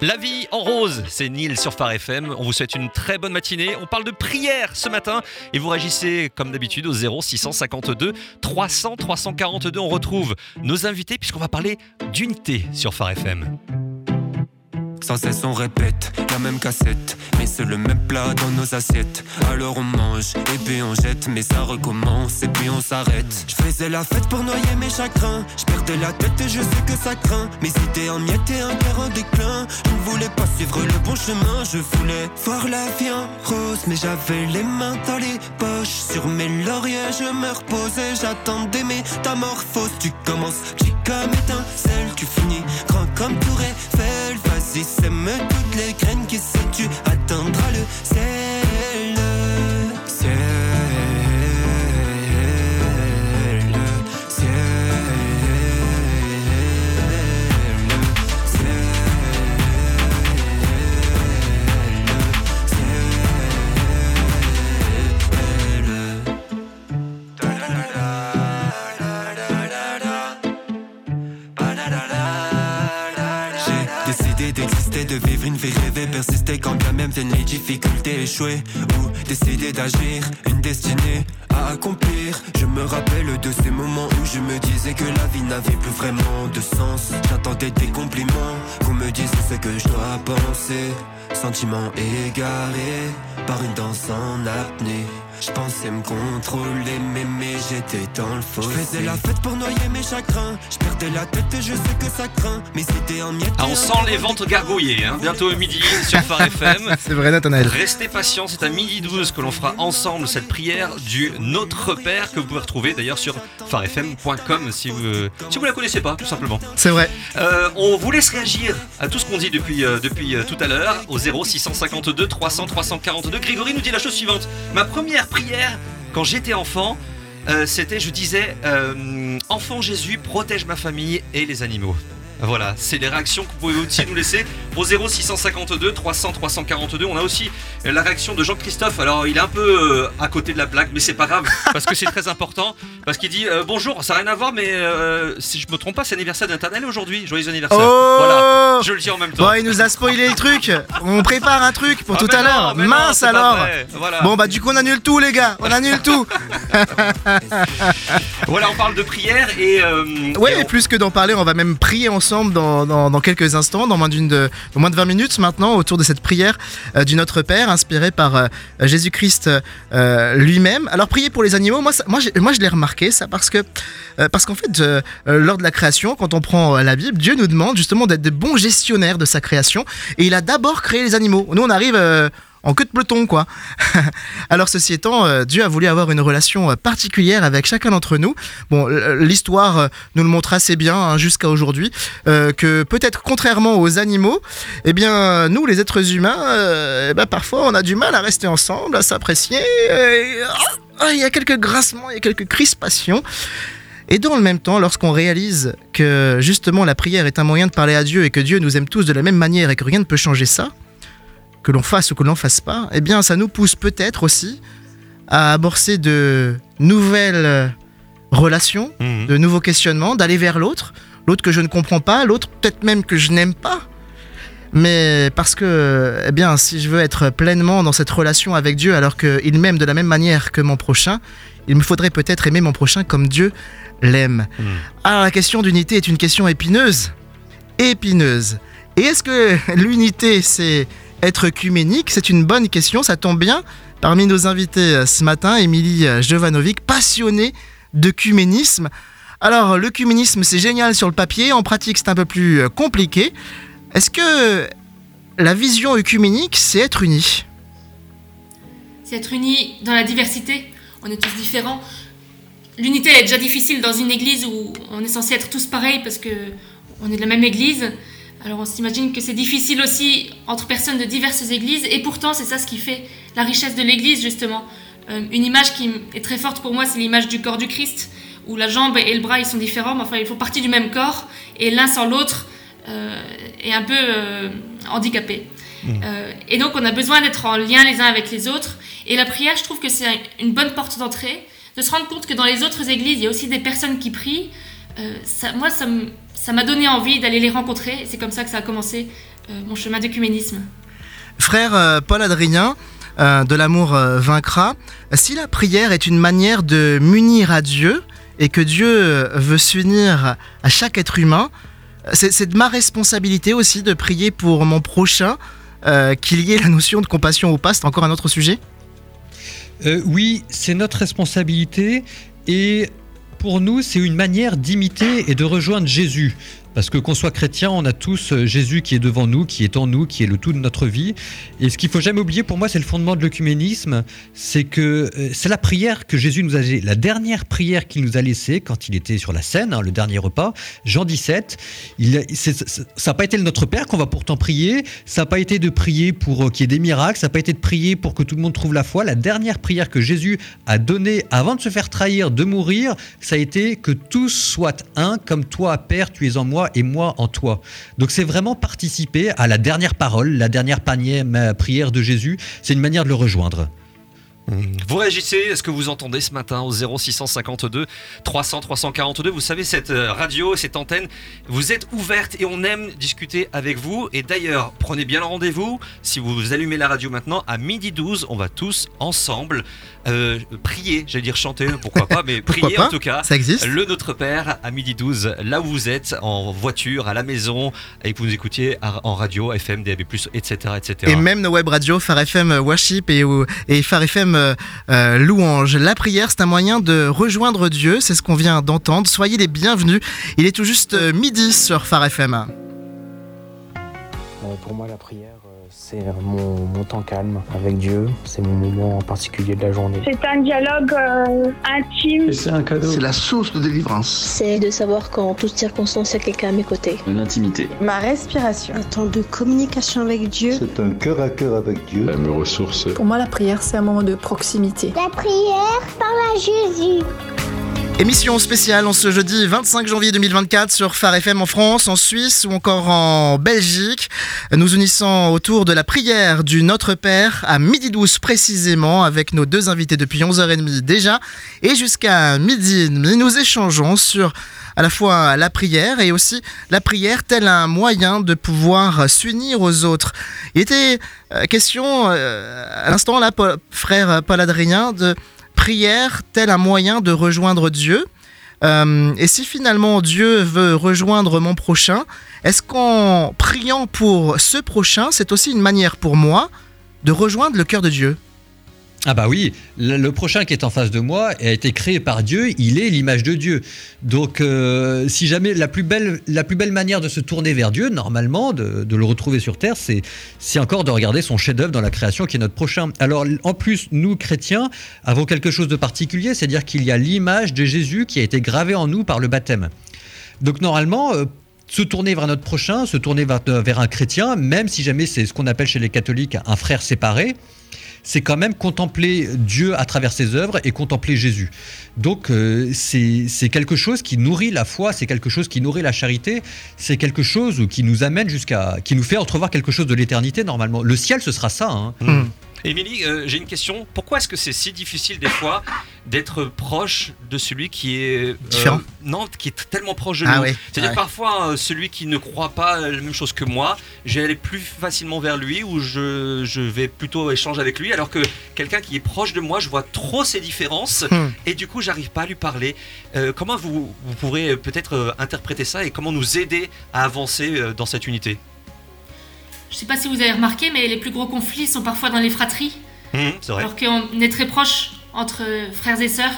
[SPEAKER 2] La vie en rose, c'est Neil sur Phare FM. On vous souhaite une très bonne matinée. On parle de prière ce matin et vous réagissez comme d'habitude au 0 652 300 342. On retrouve nos invités puisqu'on va parler d'unité sur Phare FM.
[SPEAKER 23] Sans cesse on répète la même cassette, mais c'est le même plat dans nos assiettes. Alors on mange et puis on jette, mais ça recommence et puis on s'arrête. Je faisais la fête pour noyer mes chagrins. Je perdais la tête et je sais que ça craint. Mes idées en miettes et un cœur en déclin. Je ne voulais pas suivre le bon chemin, je voulais voir la vie en rose, mais j'avais les mains dans les poches. Sur mes lauriers, je me reposais, j'attendais mes métamorphoses. Tu commences comme étincelle, tu finis grand comme Tour Eiffel. Vas-y, sème toutes les graines qui se tu atteindras le ciel. Vivre une vie rêvée, persister quand bien même viennent les difficultés, échouer ou décider d'agir, une destinée à accomplir. Je me rappelle de ces moments où je me disais que la vie n'avait plus vraiment de sens. J'attendais des compliments, qu'on me dise ce que je dois penser. Sentiments égarés par une danse en apnée. Je pensais me contrôler, mais, mais j'étais dans le faux. Je faisais la fête pour noyer mes chagrins. Je perdais la tête et je sais que ça craint. Mais c'était en miettes.
[SPEAKER 2] Ah, on sent les ventes gargouiller, hein. bientôt midi sur Phare FM.
[SPEAKER 1] C'est vrai, Nathanaël.
[SPEAKER 2] Restez patients, c'est à midi 12 que l'on fera ensemble cette prière du Notre Père que vous pouvez retrouver d'ailleurs sur farfm.com si vous, si vous la connaissez pas, tout simplement.
[SPEAKER 1] C'est vrai.
[SPEAKER 2] Euh, on vous laisse réagir à tout ce qu'on dit depuis, euh, depuis euh, tout à l'heure au 0 652 300 342. Grégory nous dit la chose suivante. Ma première prière quand j'étais enfant, euh, c'était, je disais, euh, Enfant Jésus, protège ma famille et les animaux. Voilà, c'est les réactions que vous pouvez aussi nous laisser au 0 652 300 342. On a aussi la réaction de Jean-Christophe. Alors, il est un peu euh, à côté de la blague, mais c'est pas grave parce que c'est très important. Parce qu'il dit euh, bonjour, ça n'a rien à voir, mais euh, si je me trompe pas, c'est l'anniversaire d'Internet aujourd'hui. Joyeux anniversaire.
[SPEAKER 1] Oh
[SPEAKER 2] voilà, je le dis en même temps.
[SPEAKER 1] Bon, il nous a spoilé le truc. On prépare un truc pour
[SPEAKER 2] Ah,
[SPEAKER 1] tout à l'heure.
[SPEAKER 2] non,
[SPEAKER 1] Mince alors.
[SPEAKER 2] Voilà.
[SPEAKER 1] Bon, bah, du coup, on annule tout, les gars. On annule tout.
[SPEAKER 2] Voilà, on parle de prière et.
[SPEAKER 1] Ouais,
[SPEAKER 2] et
[SPEAKER 1] plus que d'en parler, on va même prier ensemble dans, dans- quelques instants, dans moins, de, moins de 20 minutes maintenant, autour de cette prière euh, du Notre Père, inspirée par euh, Jésus-Christ euh, lui-même. Alors, prier pour les animaux, moi, moi, moi je l'ai remarqué, ça, parce que, parce qu'en fait, lors de la création, quand on prend la Bible, Dieu nous demande justement d'être de bons gestionnaires de sa création, et il a d'abord créé les animaux. Nous, on arrive. Euh, en queue de peloton, quoi. Alors, ceci étant, euh, Dieu a voulu avoir une relation euh, particulière avec chacun d'entre nous. Bon, l- l'histoire euh, nous le montre assez bien hein, jusqu'à aujourd'hui, euh, que peut-être contrairement aux animaux, eh bien, nous, les êtres humains, euh, eh ben, parfois, on a du mal à rester ensemble, à s'apprécier. et, ah, Il y a quelques grincements, il y a quelques crispations. Et dans le même temps, lorsqu'on réalise que justement la prière est un moyen de parler à Dieu et que Dieu nous aime tous de la même manière et que rien ne peut changer ça, que l'on fasse ou que l'on fasse pas, eh bien ça nous pousse peut-être aussi à amorcer de nouvelles relations,
[SPEAKER 2] Mhm.
[SPEAKER 1] de nouveaux questionnements, d'aller vers l'autre, l'autre que je ne comprends pas, l'autre peut-être même que je n'aime pas. Mais parce que, eh bien, si je veux être pleinement dans cette relation avec Dieu alors qu'il m'aime de la même manière que mon prochain, il me faudrait peut-être aimer mon prochain comme Dieu l'aime. Alors la question d'unité est une question épineuse. Épineuse. Et est-ce que l'unité, c'est être œcuménique C'est une bonne question, ça tombe bien. Parmi nos invités euh, ce matin, Émilie euh, Jovanovic, passionnée d'œcuménisme. Alors, l'œcuménisme, c'est génial sur le papier, en pratique, c'est un peu plus euh, compliqué. Est-ce que la vision œcuménique, c'est être uni?
[SPEAKER 5] C'est être unis dans la diversité. On est tous différents. L'unité est déjà difficile dans une église où on est censé être tous pareils parce que on est de la même église. Alors on s'imagine que c'est difficile aussi entre personnes de diverses églises et pourtant c'est ça ce qui fait la richesse de l'église justement. Euh, une image qui est très forte pour moi c'est l'image du corps du Christ où la jambe et le bras ils sont différents mais enfin ils font partie du même corps et l'un sans l'autre euh, est un peu euh, handicapé. Euh, et donc on a besoin d'être en lien les uns avec les autres. Et la prière, je trouve que c'est une bonne porte d'entrée, de se rendre compte que dans les autres églises, il y a aussi des personnes qui prient. Ça, moi, ça m- ça m'a donné envie d'aller les rencontrer. C'est comme ça que ça a commencé euh, mon chemin d'œcuménisme.
[SPEAKER 1] Frère euh, Paul Adrien, euh, de l'amour vaincra, si la prière est une manière de m'unir à Dieu et que Dieu veut s'unir à chaque être humain, c'est c'est de ma responsabilité aussi de prier pour mon prochain, euh, qu'il y ait la notion de compassion ou pas, c'est encore un autre sujet?
[SPEAKER 6] Euh, oui, c'est notre responsabilité et pour nous, c'est une manière d'imiter et de rejoindre Jésus. Parce que qu'on soit chrétien, on a tous euh, Jésus qui est devant nous, qui est en nous, qui est le tout de notre vie. Et ce qu'il faut jamais oublier, pour moi, c'est le fondement de l'œcuménisme, c'est que euh, c'est la prière que Jésus nous a, la dernière prière qu'il nous a laissée quand il était sur la scène, hein, le dernier repas, Jean 17. Il, a- c'est- c'est- ça n'a pas été le Notre Père qu'on va pourtant prier, ça n'a pas été de prier pour euh, qu'il y ait des miracles, ça n'a pas été de prier pour que tout le monde trouve la foi. La dernière prière que Jésus a donnée avant de se faire trahir, de mourir, ça a été que tous soient un, comme toi, Père, tu es en moi et moi en toi. Donc c'est vraiment participer à la dernière parole, la dernière prière de Jésus, c'est une manière de le rejoindre.
[SPEAKER 2] Vous réagissez, est-ce que vous entendez ce matin au 0652 300 342 Vous savez, cette euh, radio, cette antenne, vous êtes ouverte et on aime discuter avec vous. Et d'ailleurs, prenez bien le rendez-vous. Si vous allumez la radio maintenant, à midi 12, on va tous ensemble euh, prier, j'allais dire chanter, pourquoi pas, mais prier
[SPEAKER 1] pas?
[SPEAKER 2] en tout cas.
[SPEAKER 1] Ça existe?
[SPEAKER 2] Le Notre Père à midi 12, là où vous êtes, en voiture, à la maison, et que vous nous écoutiez en radio, FM, DAB+, etc. etc.
[SPEAKER 1] Et même nos web radios, Phare FM Worship et, et Phare FM euh, euh, Louange. La prière, c'est un moyen de rejoindre Dieu, c'est ce qu'on vient d'entendre. Soyez les bienvenus. Il est tout juste euh, midi sur Phare FM.
[SPEAKER 15] Pour moi, la prière, c'est mon, mon temps calme avec Dieu. C'est mon moment en particulier de la journée.
[SPEAKER 24] C'est un dialogue euh, intime.
[SPEAKER 15] c'est un cadeau.
[SPEAKER 25] C'est la source de délivrance.
[SPEAKER 26] C'est de savoir qu'en toute circonstance, il y a quelqu'un à mes côtés.
[SPEAKER 12] L'intimité.
[SPEAKER 13] Ma respiration.
[SPEAKER 14] Un temps de communication avec Dieu.
[SPEAKER 25] C'est un cœur à cœur avec Dieu.
[SPEAKER 12] Elle me ressource.
[SPEAKER 13] Pour moi, la prière, c'est un moment de proximité.
[SPEAKER 24] La prière parle à Jésus.
[SPEAKER 1] Émission spéciale en ce jeudi 25 janvier 2024 sur Phare FM en France, en Suisse ou encore en Belgique. Nous unissons autour de la prière du Notre Père à midi 12 précisément avec nos deux invités depuis 11h30 déjà. Et jusqu'à midi et demi, nous échangeons sur à la fois la prière et aussi la prière tel un moyen de pouvoir s'unir aux autres. Il était euh, question euh, à l'instant là, frère Paul Adrien, de prière tel un moyen de rejoindre Dieu. Euh, et si finalement Dieu veut rejoindre mon prochain, est-ce qu'en priant pour ce prochain, c'est aussi une manière pour moi de rejoindre le cœur de Dieu?
[SPEAKER 6] Ah bah oui, le, prochain qui est en face de moi a été créé par Dieu, il est l'image de Dieu. Donc euh, si jamais la plus, belle, la plus belle manière de se tourner vers Dieu, normalement, de, le retrouver sur Terre, c'est c'est encore de regarder son chef-d'œuvre dans la création qui est notre prochain. Alors en plus, nous, chrétiens, avons quelque chose de particulier, c'est-à-dire qu'il y a l'image de Jésus qui a été gravée en nous par le baptême. Donc normalement... euh, se tourner vers notre prochain, se tourner vers, vers un chrétien, même si jamais c'est ce qu'on appelle chez les catholiques un frère séparé, c'est quand même contempler Dieu à travers ses œuvres et contempler Jésus. Donc euh, c'est quelque chose qui nourrit la foi, c'est quelque chose qui nourrit la charité, c'est quelque chose qui nous amène jusqu'à, qui nous fait entrevoir quelque chose de l'éternité normalement. Le ciel, ce sera ça. hein.
[SPEAKER 2] Émilie, euh, j'ai une question. Pourquoi est-ce que c'est si difficile des fois d'être proche de celui qui est euh,
[SPEAKER 1] Différent.
[SPEAKER 2] Non, qui est tellement proche de
[SPEAKER 1] Ah
[SPEAKER 2] nous?
[SPEAKER 1] oui,
[SPEAKER 2] C'est-à-dire
[SPEAKER 1] ouais.
[SPEAKER 2] parfois euh, celui qui ne croit pas la même chose que moi, je vais aller plus facilement vers lui ou je, je vais plutôt échanger avec lui, alors que quelqu'un qui est proche de moi, je vois trop ses différences
[SPEAKER 1] Hmm.
[SPEAKER 2] et du coup j'arrive pas à lui parler. Euh, comment vous, vous pourrez peut-être interpréter ça et comment nous aider à avancer dans cette unité?
[SPEAKER 5] Je sais pas si vous avez remarqué, mais les plus gros conflits sont parfois dans les fratries.
[SPEAKER 2] Hum, C'est vrai.
[SPEAKER 5] Alors qu'on est très proche entre frères et sœurs.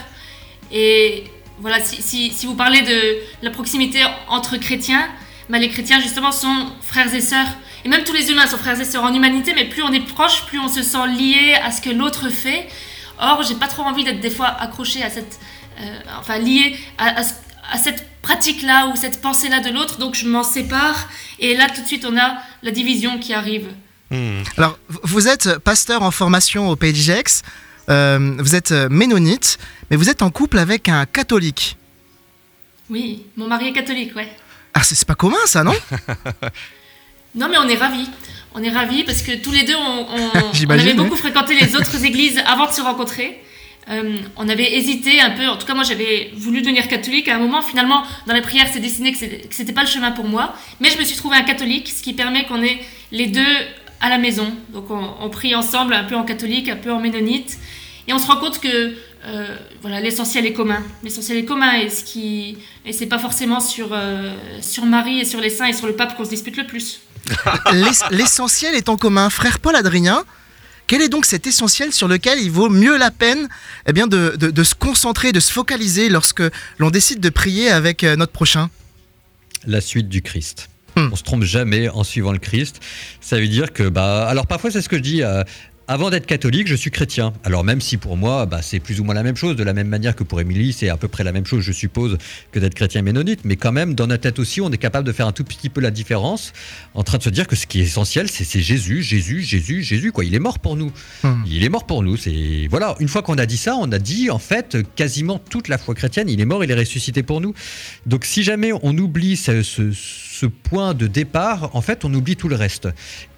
[SPEAKER 5] Et voilà, si, si- si vous parlez de la proximité entre chrétiens, bah, les chrétiens justement sont frères et sœurs. Et même tous les humains sont frères et sœurs en humanité, mais plus on est proche, plus on se sent lié à ce que l'autre fait. Or, j'ai pas trop envie d'être des fois accroché à cette. euh, enfin, lié à, à ce- à cette pratique-là ou cette pensée-là de l'autre, donc je m'en sépare. Et là, tout de suite, on a la division qui arrive.
[SPEAKER 1] Alors, v- vous êtes pasteur en formation au PDGX, euh, vous êtes euh, ménonite, mais vous êtes en couple avec un catholique.
[SPEAKER 5] Oui, mon mari est catholique, ouais.
[SPEAKER 1] Ah, c'est pas commun ça, non?
[SPEAKER 5] Non, mais on est ravis. On est ravis parce que tous les deux, on, on- avait beaucoup fréquenté les autres églises avant de se rencontrer. Euh, on avait hésité un peu, en tout cas moi j'avais voulu devenir catholique à un moment, finalement dans la prière c'est dessiné que c'était pas le chemin pour moi, mais je me suis trouvé un catholique, ce qui permet qu'on ait les deux à la maison. Donc on, prie ensemble, un peu en catholique, un peu en ménonite, et on se rend compte que euh, voilà l'essentiel est commun. L'essentiel est commun et ce qui et c'est pas forcément sur euh, sur Marie et sur les saints et sur le pape qu'on se dispute le plus.
[SPEAKER 1] L'ess- L'essentiel est en commun. Frère Paul Adrien, quel est donc cet essentiel sur lequel il vaut mieux la peine eh bien, de, de- de se concentrer, de se focaliser lorsque l'on décide de prier avec euh, notre prochain?
[SPEAKER 6] La suite du Christ.
[SPEAKER 1] Hmm.
[SPEAKER 6] On se trompe jamais en suivant le Christ. Ça veut dire que, bah, alors parfois c'est ce que je dis. Avant d'être catholique, je suis chrétien. Alors même si pour moi, bah, c'est plus ou moins la même chose, de la même manière que pour Émilie, c'est à peu près la même chose, je suppose, que d'être chrétien ménonite. Mais quand même, dans notre tête aussi, on est capable de faire un tout petit peu la différence, en train de se dire que ce qui est essentiel, c'est Jésus, Jésus, Jésus, Jésus. Quoi, il est mort pour nous.
[SPEAKER 1] Hmm.
[SPEAKER 6] Il est mort pour nous. C'est voilà. Une fois qu'on a dit ça, on a dit en fait quasiment toute la foi chrétienne. Il est mort, il est ressuscité pour nous. Donc si jamais on oublie ce, ce- ce point de départ, en fait, on oublie tout le reste.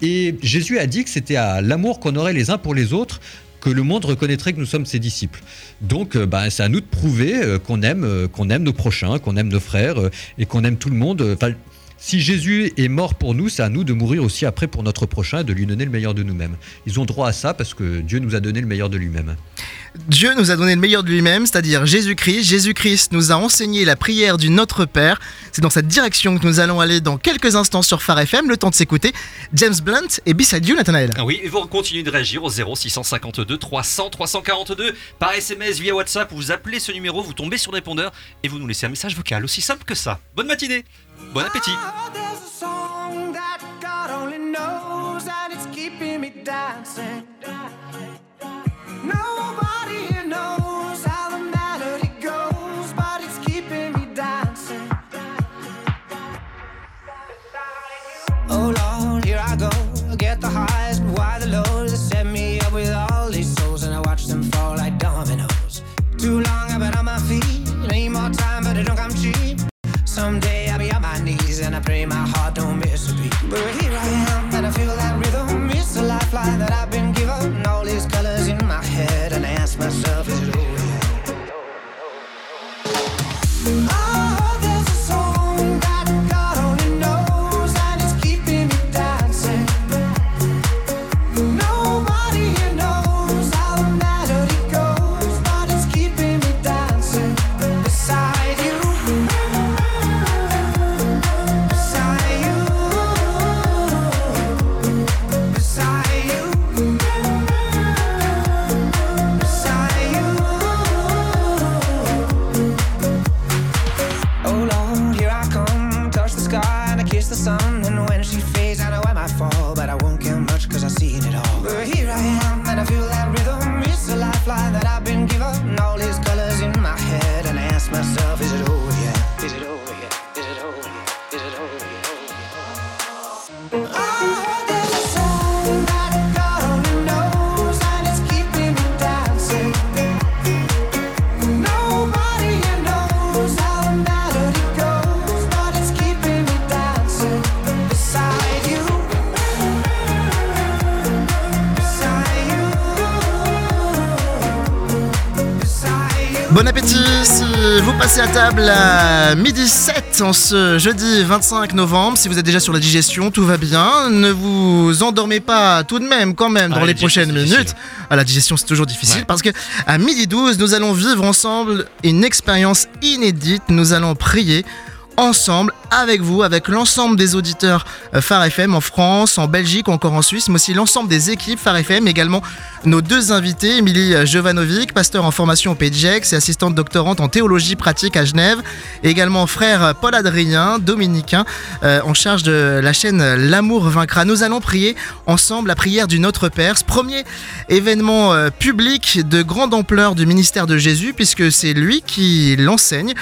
[SPEAKER 6] Et Jésus a dit que c'était à l'amour qu'on aurait les uns pour les autres que le monde reconnaîtrait que nous sommes ses disciples. Donc, euh, bah, c'est à nous de prouver euh, qu'on aime, euh, qu'on aime nos prochains, qu'on aime nos frères et qu'on aime tout le monde. Enfin, si Jésus est mort pour nous, c'est à nous de mourir aussi après pour notre prochain et de lui donner le meilleur de nous-mêmes. Ils ont droit à ça parce que Dieu nous a donné le meilleur de lui-même.
[SPEAKER 1] Dieu nous a donné le meilleur de lui-même, c'est-à-dire Jésus-Christ. Jésus-Christ nous a enseigné la prière du Notre Père. C'est dans cette direction que nous allons aller dans quelques instants sur Phare FM. Le temps de s'écouter James Blunt et Beside You, Nathanaël.
[SPEAKER 2] Ah oui, et vous continuez de réagir au 0 652 300 342 par SMS via WhatsApp. Vous appelez ce numéro, vous tombez sur le répondeur et vous nous laissez un message vocal. Aussi simple que ça. Bonne matinée, bon appétit.
[SPEAKER 27] Ah, there's a song that only knows, and it's keeping me dancing. Nobody here knows how the melody goes, but it's keeping me dancing. Oh Lord, here I go. Get the highs, but why the lows? They set me up with all these souls, and I watch them fall like dominoes. Too long I've been on my feet. Need more time, but it don't come cheap. Someday and I pray my heart don't miss a beat. But here I am and I feel that rhythm. It's a lifeline that I've been given.
[SPEAKER 1] À table à midi 7 en ce jeudi 25 novembre. Si vous êtes déjà sur la digestion, tout va bien. Ne vous endormez pas tout de même quand même dans
[SPEAKER 2] Ah,
[SPEAKER 1] les prochaines minutes. Ah, la digestion c'est toujours difficile
[SPEAKER 2] Ouais.
[SPEAKER 1] parce que à midi 12 nous allons vivre ensemble une expérience inédite. Nous allons prier ensemble avec vous, avec l'ensemble des auditeurs euh, Phare FM en France, en Belgique encore en Suisse, mais aussi l'ensemble des équipes Phare FM, également nos deux invités, Émilie Jovanovic, pasteur en formation au PGEX et assistante doctorante en théologie pratique à Genève, et également frère Paul Adrien, dominicain, euh, en charge de la chaîne L'amour vaincra. Nous allons prier ensemble la prière du Notre Père, ce premier événement euh, public de grande ampleur du ministère de Jésus, puisque c'est lui qui l'enseigne.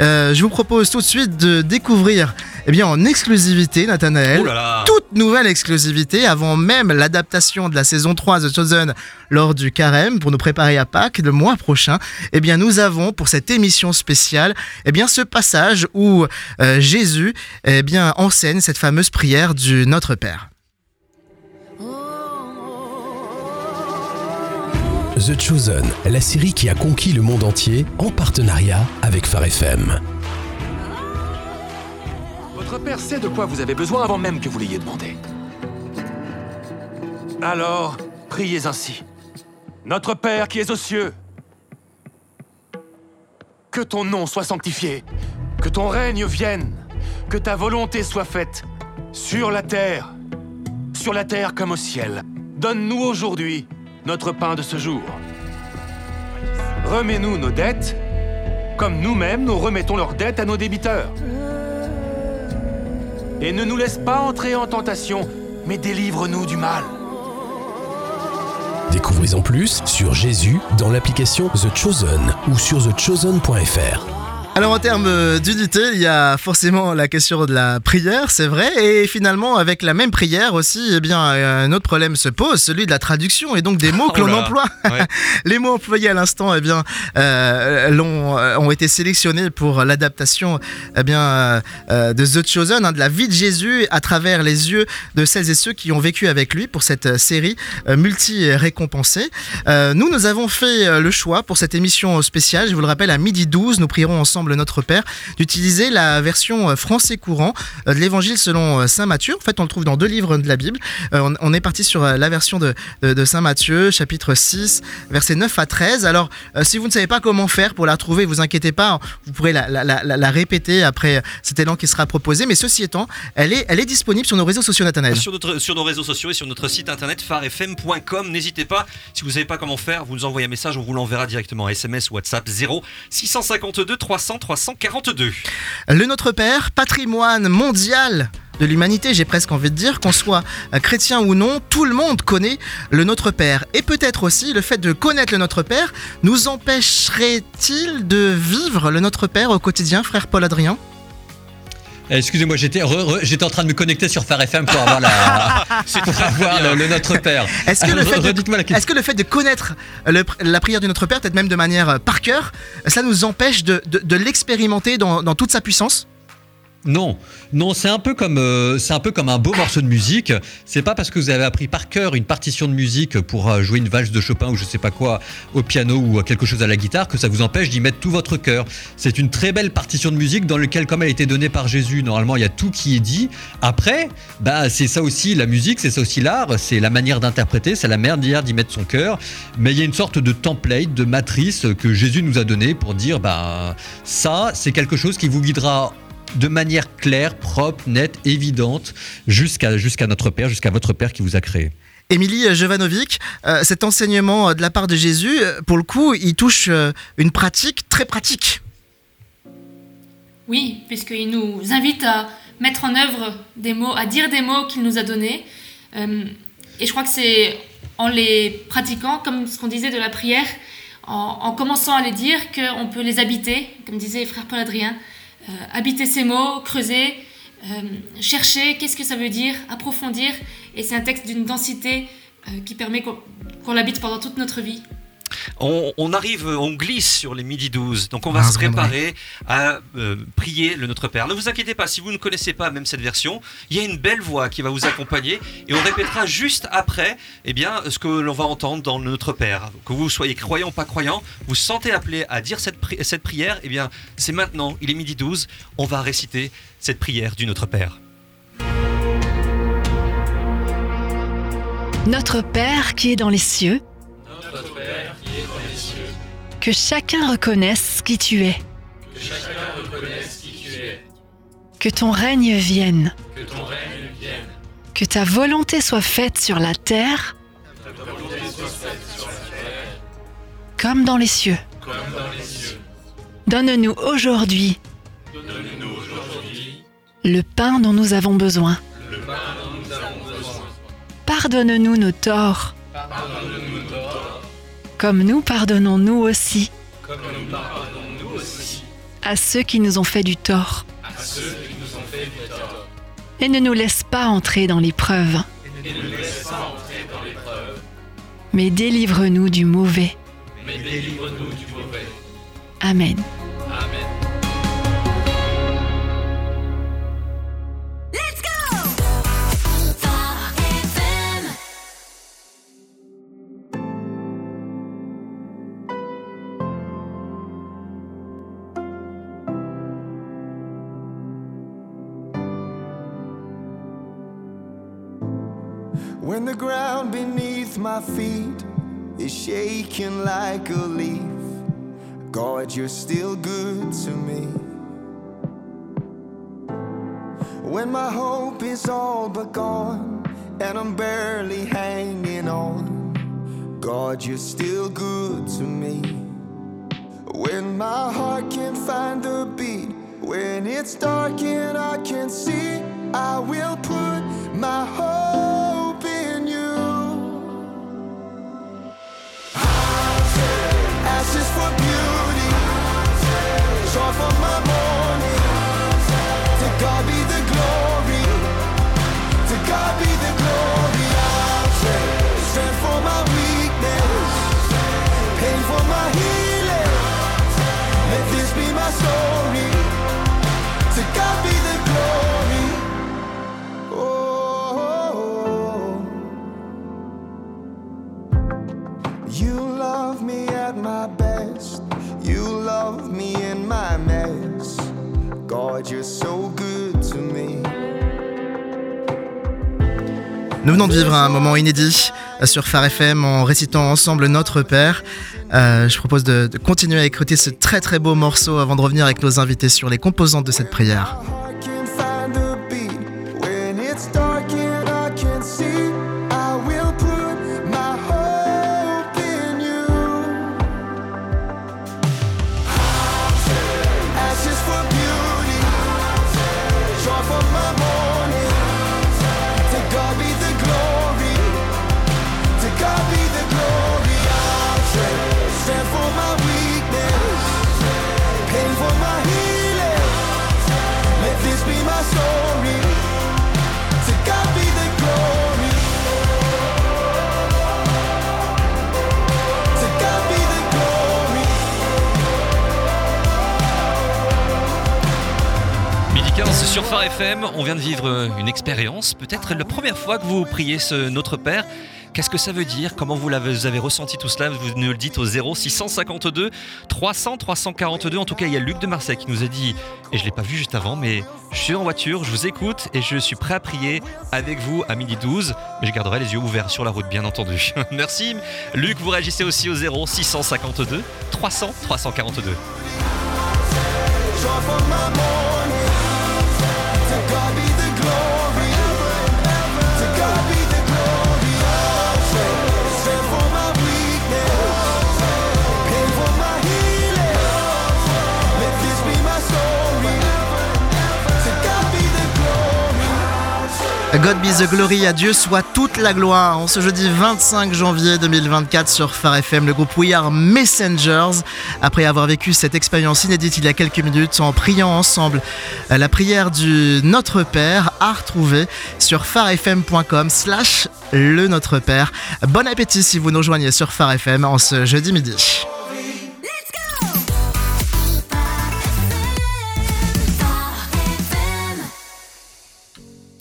[SPEAKER 1] Euh, je vous propose tout de suite de découvrir eh bien, en exclusivité, Nathanaël,
[SPEAKER 2] là là.
[SPEAKER 1] toute nouvelle exclusivité avant même l'adaptation de la saison 3 de Chosen lors du carême pour nous préparer à Pâques le mois prochain. Eh bien, nous avons pour cette émission spéciale eh bien, ce passage où euh, Jésus eh bien, enseigne cette fameuse prière du Notre Père.
[SPEAKER 28] The Chosen, la série qui a conquis le monde entier en partenariat avec Phare FM.
[SPEAKER 29] Votre père sait de quoi vous avez besoin avant même que vous l'ayez demandé. Alors, priez ainsi. Notre Père qui es aux cieux, que ton nom soit sanctifié, que ton règne vienne, que ta volonté soit faite, sur la terre, sur la terre comme au ciel. Donne-nous aujourd'hui notre pain de ce jour. Remets-nous nos dettes, comme nous-mêmes nous remettons leurs dettes à nos débiteurs. Et ne nous laisse pas entrer en tentation, mais délivre-nous du mal.
[SPEAKER 28] Découvrez en plus sur Jésus dans l'application The Chosen ou sur thechosen.fr.
[SPEAKER 1] Alors en termes euh, d'unité, il y a forcément la question de la prière, c'est vrai, et finalement avec la même prière aussi, eh bien un autre problème se pose, celui de la traduction et donc des mots que
[SPEAKER 2] Oh
[SPEAKER 1] l'on
[SPEAKER 2] là.
[SPEAKER 1] emploie.
[SPEAKER 2] Ouais.
[SPEAKER 1] Les mots employés à l'instant, eh bien, euh, l'ont- euh, ont été sélectionnés pour l'adaptation, eh bien, euh, de The Chosen, hein, de la vie de Jésus à travers les yeux de celles et ceux qui ont vécu avec lui pour cette série euh, multi-récompensée. Nous, nous avons fait le choix pour cette émission spéciale, je vous le rappelle, à midi 12, nous prierons ensemble notre Père, d'utiliser la version euh, français courant euh, de l'évangile selon euh, Saint Matthieu. En fait, on le trouve dans deux livres de la Bible. On, est parti sur la version de, de- Saint Matthieu, chapitre 6, versets 9 à 13. Alors, si vous ne savez pas comment faire pour la retrouver, vous inquiétez pas, vous pourrez la, répéter après cet élan qui sera proposé. Mais ceci étant, elle est, elle est disponible sur nos réseaux sociaux, Nathanaël.
[SPEAKER 2] Sur, notre, sur nos réseaux sociaux et sur notre site internet farfm.com. N'hésitez pas, si vous ne savez pas comment faire, vous nous envoyez un message, on vous l'enverra directement. SMS, WhatsApp 0 652 300 342.
[SPEAKER 1] Le Notre Père, patrimoine mondial de l'humanité, j'ai presque envie de dire, qu'on soit chrétien ou non, tout le monde connaît le Notre Père. Et peut-être aussi le fait de connaître le Notre Père nous empêcherait-il de vivre le Notre Père au quotidien, frère Paul Adrien?
[SPEAKER 6] Excusez-moi, j'étais en train de me connecter sur Phare FM pour avoir, la, pour avoir le, le Notre Père.
[SPEAKER 1] Est-ce que, le fait de- que le fait connaître le- la prière du Notre Père, peut-être même de manière euh, par cœur, ça nous empêche de, de- de l'expérimenter dans, dans toute sa puissance?
[SPEAKER 6] Non, non, c'est un peu comme euh, c'est un peu comme un beau morceau de musique. C'est pas parce que vous avez appris par cœur une partition de musique pour euh, jouer une valse de Chopin ou je sais pas quoi au piano ou quelque chose à la guitare que ça vous empêche d'y mettre tout votre cœur. C'est une très belle partition de musique dans laquelle, comme elle a été donnée par Jésus, normalement il y a tout qui est dit. Après, bah c'est ça aussi la musique, c'est ça aussi l'art, c'est la manière d'interpréter, c'est la manière d'y mettre son cœur. Mais il y a une sorte de template, de matrice que Jésus nous a donné pour dire bah ça c'est quelque chose qui vous guidera de manière claire, propre, nette, évidente, jusqu'à jusqu'à notre Père, jusqu'à votre Père qui vous a créé.
[SPEAKER 1] Émilie Jovanovic, euh, cet enseignement de la part de Jésus, euh, pour le coup, il touche euh, une pratique très pratique.
[SPEAKER 5] Oui, puisqu'il nous invite à mettre en œuvre des mots, à dire des mots qu'il nous a donnés. Euh, et je crois que c'est en les pratiquant, comme ce qu'on disait de la prière, en, en commençant à les dire qu'on peut les habiter, comme disait frère Paul Adrien, euh, habiter ces mots, creuser, euh, chercher qu'est-ce que ça veut dire, approfondir. Et c'est un texte d'une densité euh, qui permet qu'on l'habite pendant toute notre vie.
[SPEAKER 2] On, on arrive, on glisse sur les midi 12, donc on va
[SPEAKER 1] Ah,
[SPEAKER 2] se préparer à euh, prier le Notre Père. Ne vous inquiétez pas, si vous ne connaissez pas même cette version, il y a une belle voix qui va vous accompagner et on répétera juste après eh bien, ce que l'on va entendre dans le Notre Père. Que vous soyez croyant ou pas croyant, vous sentez appelé à dire cette, pri- cette prière, eh bien c'est maintenant, il est midi 12, on va réciter cette prière du Notre Père.
[SPEAKER 30] Notre Père qui est dans les cieux, que chacun reconnaisse qui tu es,
[SPEAKER 31] que chacun reconnaisse qui tu es,
[SPEAKER 30] que ton règne vienne,
[SPEAKER 31] que
[SPEAKER 30] ta volonté soit faite sur la terre comme dans les cieux. Donne-nous aujourd'hui le pain dont nous avons besoin. Pardonne-nous nos torts, comme nous pardonnons nous aussi
[SPEAKER 31] comme nous pardonnons nous aussi
[SPEAKER 30] à ceux qui nous ont fait du tort.
[SPEAKER 31] à ceux qui nous ont fait du tort.
[SPEAKER 30] Et ne nous laisse pas entrer dans l'épreuve,
[SPEAKER 31] Et ne nous laisse pas entrer dans l'épreuve,
[SPEAKER 30] mais délivre-nous du mauvais.
[SPEAKER 31] mais délivre-nous du mauvais.
[SPEAKER 30] Amen.
[SPEAKER 31] Amen.
[SPEAKER 21] When the ground beneath my feet is shaking like a leaf, God, you're still good to me. When my hope is all but gone and I'm barely hanging on, God, you're still good to me. When my heart can't find a beat, when it's dark and I can't see, I will put my hope
[SPEAKER 1] Nous venons de vivre un moment inédit euh, sur Phare FM en récitant ensemble Notre Père. Euh, je propose de, de continuer à écouter ce très très beau morceau avant de revenir avec nos invités sur les composantes de cette prière.
[SPEAKER 2] Sur Phare FM, on vient de vivre une expérience, peut-être la première fois que vous priez ce Notre Père. Qu'est-ce que ça veut dire? Comment vous avez ressenti tout cela? Vous nous le dites au 0 652 300 342. En tout cas, il y a Luc de Marseille qui nous a dit, et je l'ai pas vu juste avant, mais je suis en voiture, je vous écoute et je suis prêt à prier avec vous à midi 12. Mais je garderai les yeux ouverts sur la route, bien entendu. Merci. Luc, vous réagissez aussi au 0 652 300 342.
[SPEAKER 1] God be the glory, à Dieu soit toute la gloire. En ce jeudi 25 janvier 2024 sur Phare FM, le groupe We Are Messengers, après avoir vécu cette expérience inédite il y a quelques minutes en priant ensemble euh, la prière du Notre Père, à retrouver sur pharefm.com slash le Notre Père. Bon appétit si vous nous rejoignez sur Phare FM en ce jeudi midi.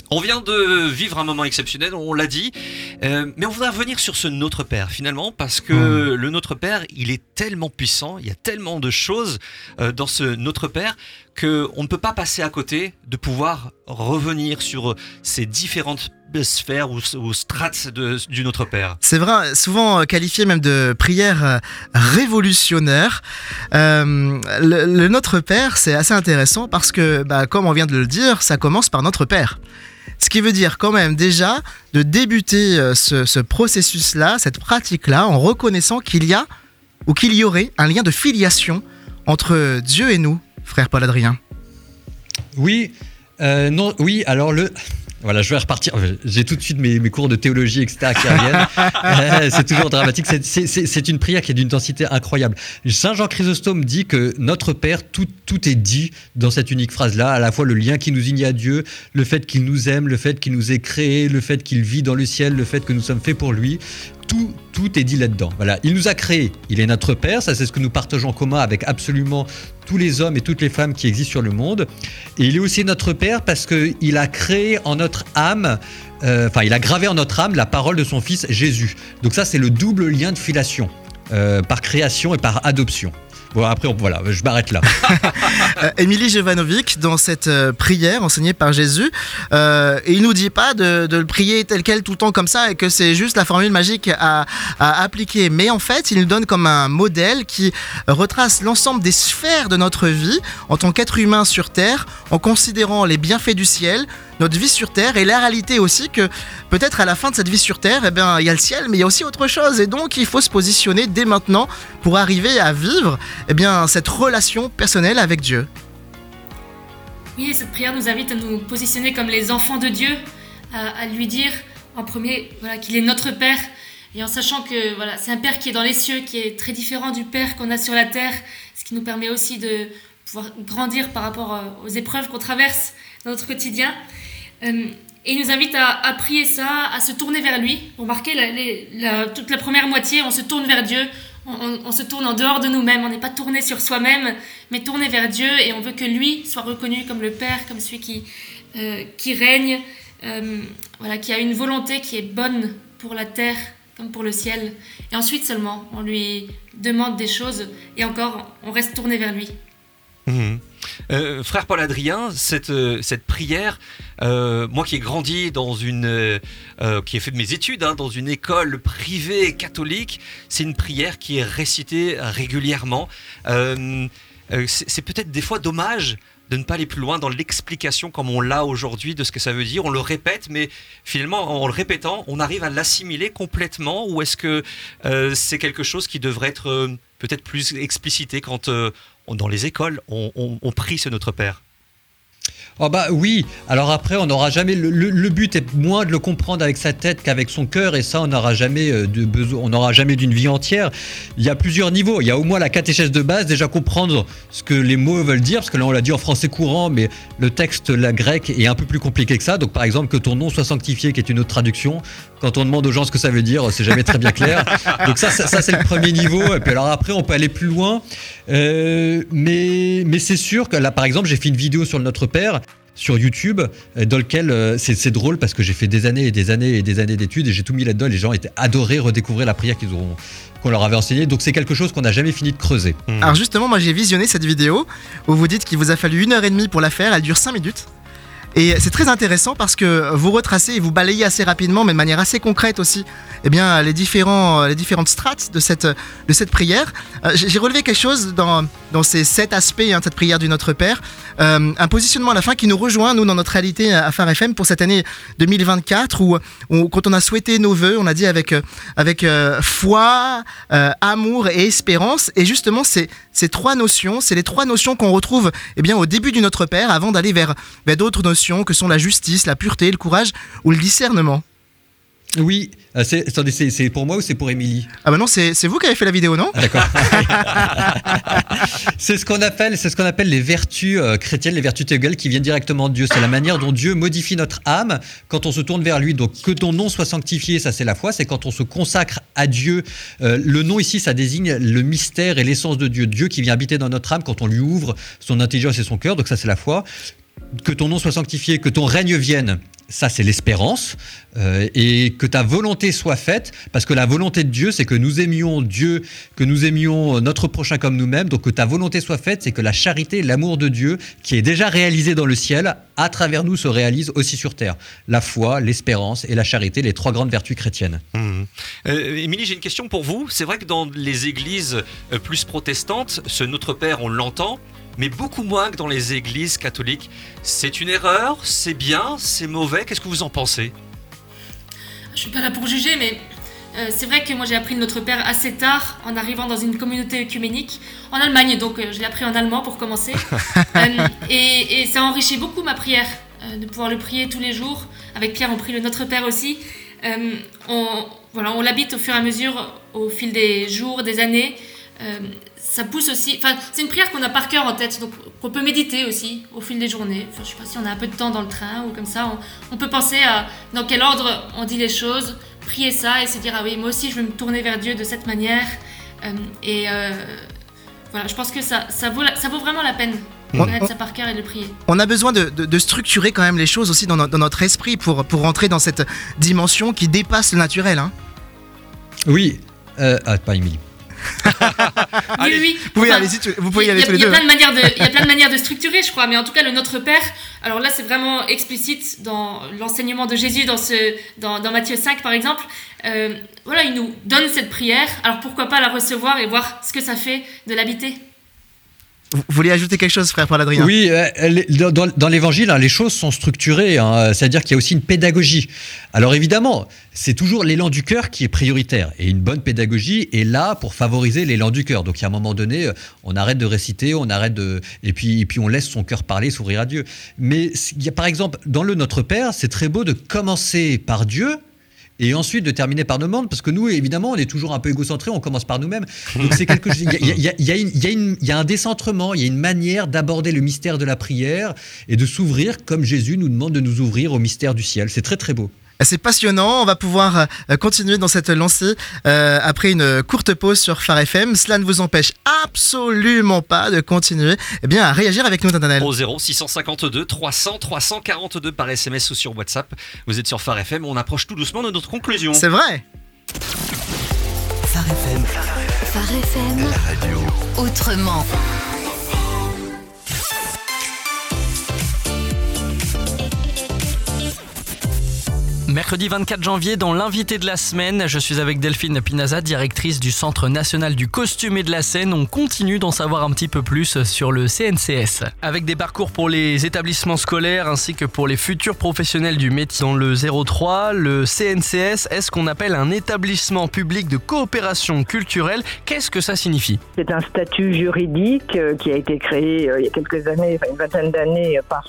[SPEAKER 2] On vient de vivre un moment exceptionnel, on l'a dit, euh, mais on voudrait revenir sur ce Notre Père finalement, parce que le Notre Père, il est tellement puissant, il y a tellement de choses euh, dans ce Notre Père que on ne peut pas passer à côté de pouvoir revenir sur ces différentes sphères ou, ou strates de- du Notre Père.
[SPEAKER 1] C'est vrai, souvent euh, qualifié même de prière euh, révolutionnaire. Euh, le, le Notre Père, c'est assez intéressant parce que, bah, comme on vient de le dire, ça commence par Notre Père. Ce qui veut dire quand même déjà de débuter euh, ce, ce processus-là, cette pratique-là, en reconnaissant qu'il y a ou qu'il y aurait un lien de filiation entre Dieu et nous, frère Paul Adrien.
[SPEAKER 6] Oui, euh, non, oui, alors le. Voilà, je vais repartir. J'ai tout de suite mes, mes cours de théologie, etc. qui reviennent. Euh, c'est toujours dramatique. C'est- une prière qui est d'une densité incroyable. Saint Jean Chrysostome dit que notre Père, tout, tout est dit dans cette unique phrase-là. À la fois le lien qui nous unit à Dieu, le fait qu'il nous aime, le fait qu'il nous ait créés, le fait qu'il vit dans le ciel, le fait que nous sommes faits pour lui. Tout, tout est dit là-dedans. Voilà, il nous a créés. Il est notre Père. Ça, c'est ce que nous partageons en commun avec absolument tous les hommes et toutes les femmes qui existent sur le monde. Et il est aussi notre Père parce qu'il a créé en notre âme, euh, enfin, il a gravé en notre âme la parole de son Fils Jésus. Donc ça, c'est le double lien de filiation, euh, par création et par adoption. Après, voilà, je m'arrête là.
[SPEAKER 1] Euh, Émilie Jovanovic, dans cette euh, prière enseignée par Jésus, euh, il nous dit pas de, de le prier tel quel tout le temps comme ça et que c'est juste la formule magique à, à appliquer. Mais en fait, il nous donne comme un modèle qui retrace l'ensemble des sphères de notre vie en tant qu'être humain sur Terre, en considérant les bienfaits du ciel, notre vie sur Terre et la réalité aussi que peut-être à la fin de cette vie sur Terre, eh bien, il y a le ciel, mais il y a aussi autre chose. Et donc, il faut se positionner dès maintenant pour arriver à vivre eh bien, cette relation personnelle avec Dieu.
[SPEAKER 5] Oui, cette prière nous invite à nous positionner comme les enfants de Dieu, à, lui dire en premier voilà, qu'il est notre Père, et en sachant que voilà, c'est un Père qui est dans les cieux, qui est très différent du Père qu'on a sur la terre, ce qui nous permet aussi de pouvoir grandir par rapport euh, aux épreuves qu'on traverse dans notre quotidien. Euh, et il nous invite à, prier ça, à se tourner vers lui. Vous remarquez, toute la première moitié, on se tourne vers Dieu, on, se tourne en dehors de nous-mêmes, on n'est pas tourné sur soi-même, mais tourné vers Dieu, et on veut que lui soit reconnu comme le Père, comme celui qui, euh, qui règne, euh, voilà, qui a une volonté qui est bonne pour la terre comme pour le ciel. Et ensuite seulement, on lui demande des choses, et encore, on reste tourné vers lui.
[SPEAKER 2] Mhm. Euh, frère Paul Adrien, cette, euh, cette prière, euh, moi qui ai grandi dans une, qui ai fait de mes études hein, dans une école privée catholique, c'est une prière qui est récitée régulièrement. C'est peut-être des fois dommage de ne pas aller plus loin dans l'explication comme on l'a aujourd'hui de ce que ça veut dire. On le répète, mais finalement, en le répétant, on arrive à l'assimiler complètement ou est-ce que c'est quelque chose qui devrait être peut-être plus explicité quand dans les écoles on, prie ce Notre Père
[SPEAKER 6] Oh bah oui, alors après on n'aura jamais le but est moins de le comprendre avec sa tête qu'avec son cœur et ça on n'aura jamais euh, de besoin, on n'aura jamais d'une vie entière. Il y a plusieurs niveaux, il y a au moins la catéchèse de base, déjà comprendre ce que les mots veulent dire parce que là on l'a dit en français courant mais le texte la grec est un peu plus compliqué que ça. Donc par exemple que ton nom soit sanctifié qui est une autre traduction, quand on demande aux gens ce que ça veut dire, c'est jamais très bien clair. Donc ça ça, ça, c'est le premier niveau et puis alors après on peut aller plus loin. Euh, mais mais c'est sûr que là par exemple, j'ai fait une vidéo sur le Notre Père sur YouTube, euh, dans lequel euh, c'est drôle parce que j'ai fait des années et des années et des années d'études et j'ai tout mis là-dedans. et Les gens étaient adorés redécouvrir la prière qu'ils auront qu'on leur avait enseignée. Donc c'est quelque chose qu'on n'a jamais fini de creuser.
[SPEAKER 1] Alors justement, moi j'ai visionné cette vidéo où vous dites qu'il vous a fallu une heure et demie pour la faire, elle dure 5 minutes. Et c'est très intéressant parce que vous retracez et vous balayez assez rapidement, mais de manière assez concrète aussi, eh bien, les, différents, les différentes strates de cette, de cette prière. Euh, J'ai relevé quelque chose dans, dans ces sept aspects hein, de cette prière du Notre Père. Euh, un positionnement à la fin qui nous rejoint, nous, dans notre réalité à Phare FM pour cette année 2024, où, quand on a souhaité nos voeux, on a dit avec, euh, avec foi, amour et espérance. Et justement, ces, ces trois notions, c'est les trois notions qu'on retrouve eh bien, au début du Notre Père, avant d'aller vers, vers d'autres notions que sont la justice, la pureté, le courage ou le discernement.
[SPEAKER 6] Oui, euh, c'est pour moi ou c'est pour Émilie?
[SPEAKER 1] Ah bah non, c'est vous qui avez fait la vidéo, non?
[SPEAKER 6] Ah, D'accord. c'est ce qu'on appelle, c'est ce qu'on appelle les vertus euh, chrétiennes, les vertus théogales qui viennent directement de Dieu. C'est la manière dont Dieu modifie notre âme quand on se tourne vers lui. Donc que ton nom soit sanctifié, ça c'est la foi, c'est quand on se consacre à Dieu. Euh, le nom ici, ça désigne le mystère et l'essence de Dieu, Dieu qui vient habiter dans notre âme quand on lui ouvre son intelligence et son cœur. Donc ça c'est la foi. Que ton nom soit sanctifié, que ton règne vienne. Ça, c'est l'espérance. Euh, et que ta volonté soit faite, parce que la volonté de Dieu, c'est que nous aimions Dieu, que nous aimions notre prochain comme nous-mêmes. Donc que ta volonté soit faite, c'est que la charité, l'amour de Dieu, qui est déjà réalisé dans le ciel, à travers nous se réalise aussi sur terre. La foi, l'espérance et la charité, les trois grandes vertus chrétiennes.
[SPEAKER 2] Mhm. Euh, Émilie, j'ai une question pour vous. C'est vrai que dans les églises euh, plus protestantes, ce Notre Père, on l'entend, mais beaucoup moins que dans les églises catholiques. C'est une erreur C'est bien C'est mauvais Qu'est-ce que vous en pensez?
[SPEAKER 5] Je suis pas là pour juger, mais euh, c'est vrai que moi j'ai appris le Notre Père assez tard en arrivant dans une communauté œcuménique en Allemagne, donc euh, je l'ai appris en allemand pour commencer. Euh, et, et ça enrichit beaucoup ma prière, euh, de pouvoir le prier tous les jours. Avec Pierre, on prie le Notre Père aussi. On voilà, on l'habite au fur et à mesure, au fil des jours, des années. Ça pousse aussi. Enfin, c'est une prière qu'on a par cœur en tête, donc qu'on peut méditer aussi au fil des journées. Enfin, je sais pas si on a un peu de temps dans le train ou comme ça. On, on peut penser à dans quel ordre on dit les choses, prier ça et se dire ah oui, moi aussi je vais me tourner vers Dieu de cette manière. Euh, et euh, voilà, je pense que ça, ça, vaut, la- ça vaut vraiment la peine de
[SPEAKER 1] On- on-
[SPEAKER 5] ça par cœur et de le prier.
[SPEAKER 1] On a besoin de, de- de structurer quand même les choses aussi dans, no- dans notre esprit pour, pour rentrer dans cette dimension qui dépasse le naturel. Hein.
[SPEAKER 6] Oui, euh, ah, pas Émilie.
[SPEAKER 5] Oui, oui.
[SPEAKER 1] Vous pouvez,
[SPEAKER 5] Enfin,
[SPEAKER 1] allez-y, tu- vous pouvez y
[SPEAKER 5] il y a-
[SPEAKER 1] aller tous les
[SPEAKER 5] y
[SPEAKER 1] deux.
[SPEAKER 5] Il y a plein de manières de structurer, je crois, mais en tout cas, le Notre Père, alors là, c'est vraiment explicite dans l'enseignement de Jésus, dans, ce, dans, dans Matthieu 5, par exemple. Euh, voilà, il nous donne cette prière, alors pourquoi pas la recevoir et voir ce que ça fait de l'habiter?
[SPEAKER 1] Vous voulez ajouter quelque chose, frère Paul Adrien
[SPEAKER 6] Oui, euh, dans, l'évangile, hein, les choses sont structurées, hein, c'est-à-dire qu'il y a aussi une pédagogie. Alors évidemment, c'est toujours l'élan du cœur qui est prioritaire, et une bonne pédagogie est là pour favoriser l'élan du cœur. Donc à un moment donné, euh, on arrête de réciter, on arrête de, et puis, et puis on laisse son cœur parler, s'ouvrir à Dieu. Mais il y a par exemple dans le Notre Père, c'est très beau de commencer par Dieu. Et ensuite de terminer par nos demandes, parce que nous, évidemment, on est toujours un peu égocentré, on commence par nous-mêmes. Donc c'est quelque chose. Il y y a un décentrement, il y a une manière d'aborder le mystère de la prière et de s'ouvrir comme Jésus nous demande de nous ouvrir au mystère du ciel. C'est très très beau.
[SPEAKER 1] C'est passionnant, on va pouvoir euh, continuer dans cette lancée euh, après une courte pause sur Phare FM. Cela ne vous empêche absolument pas de continuer eh bien, à réagir avec nous, Nathanaël.
[SPEAKER 2] Au 0 652 300 342 par SMS ou sur WhatsApp. Vous êtes sur Phare FM, on approche tout doucement de notre conclusion.
[SPEAKER 1] C'est vrai
[SPEAKER 3] Phare FM,
[SPEAKER 4] Phare FM.
[SPEAKER 3] la radio.
[SPEAKER 4] Autrement.
[SPEAKER 32] Mercredi 24 janvier, dans l'invité de la semaine, je suis avec Delphine Pinaza, directrice du Centre national du costume et de la scène. On continue d'en savoir un petit peu plus sur le CNCS. Avec des parcours pour les établissements scolaires ainsi que pour les futurs professionnels du métier. Dans le 03, le CNCS est ce qu'on appelle un établissement public de coopération culturelle. Qu'est-ce que ça signifie?
[SPEAKER 33] C'est un statut juridique euh, qui a été créé euh, il y a quelques années, enfin une vingtaine d'années, euh, par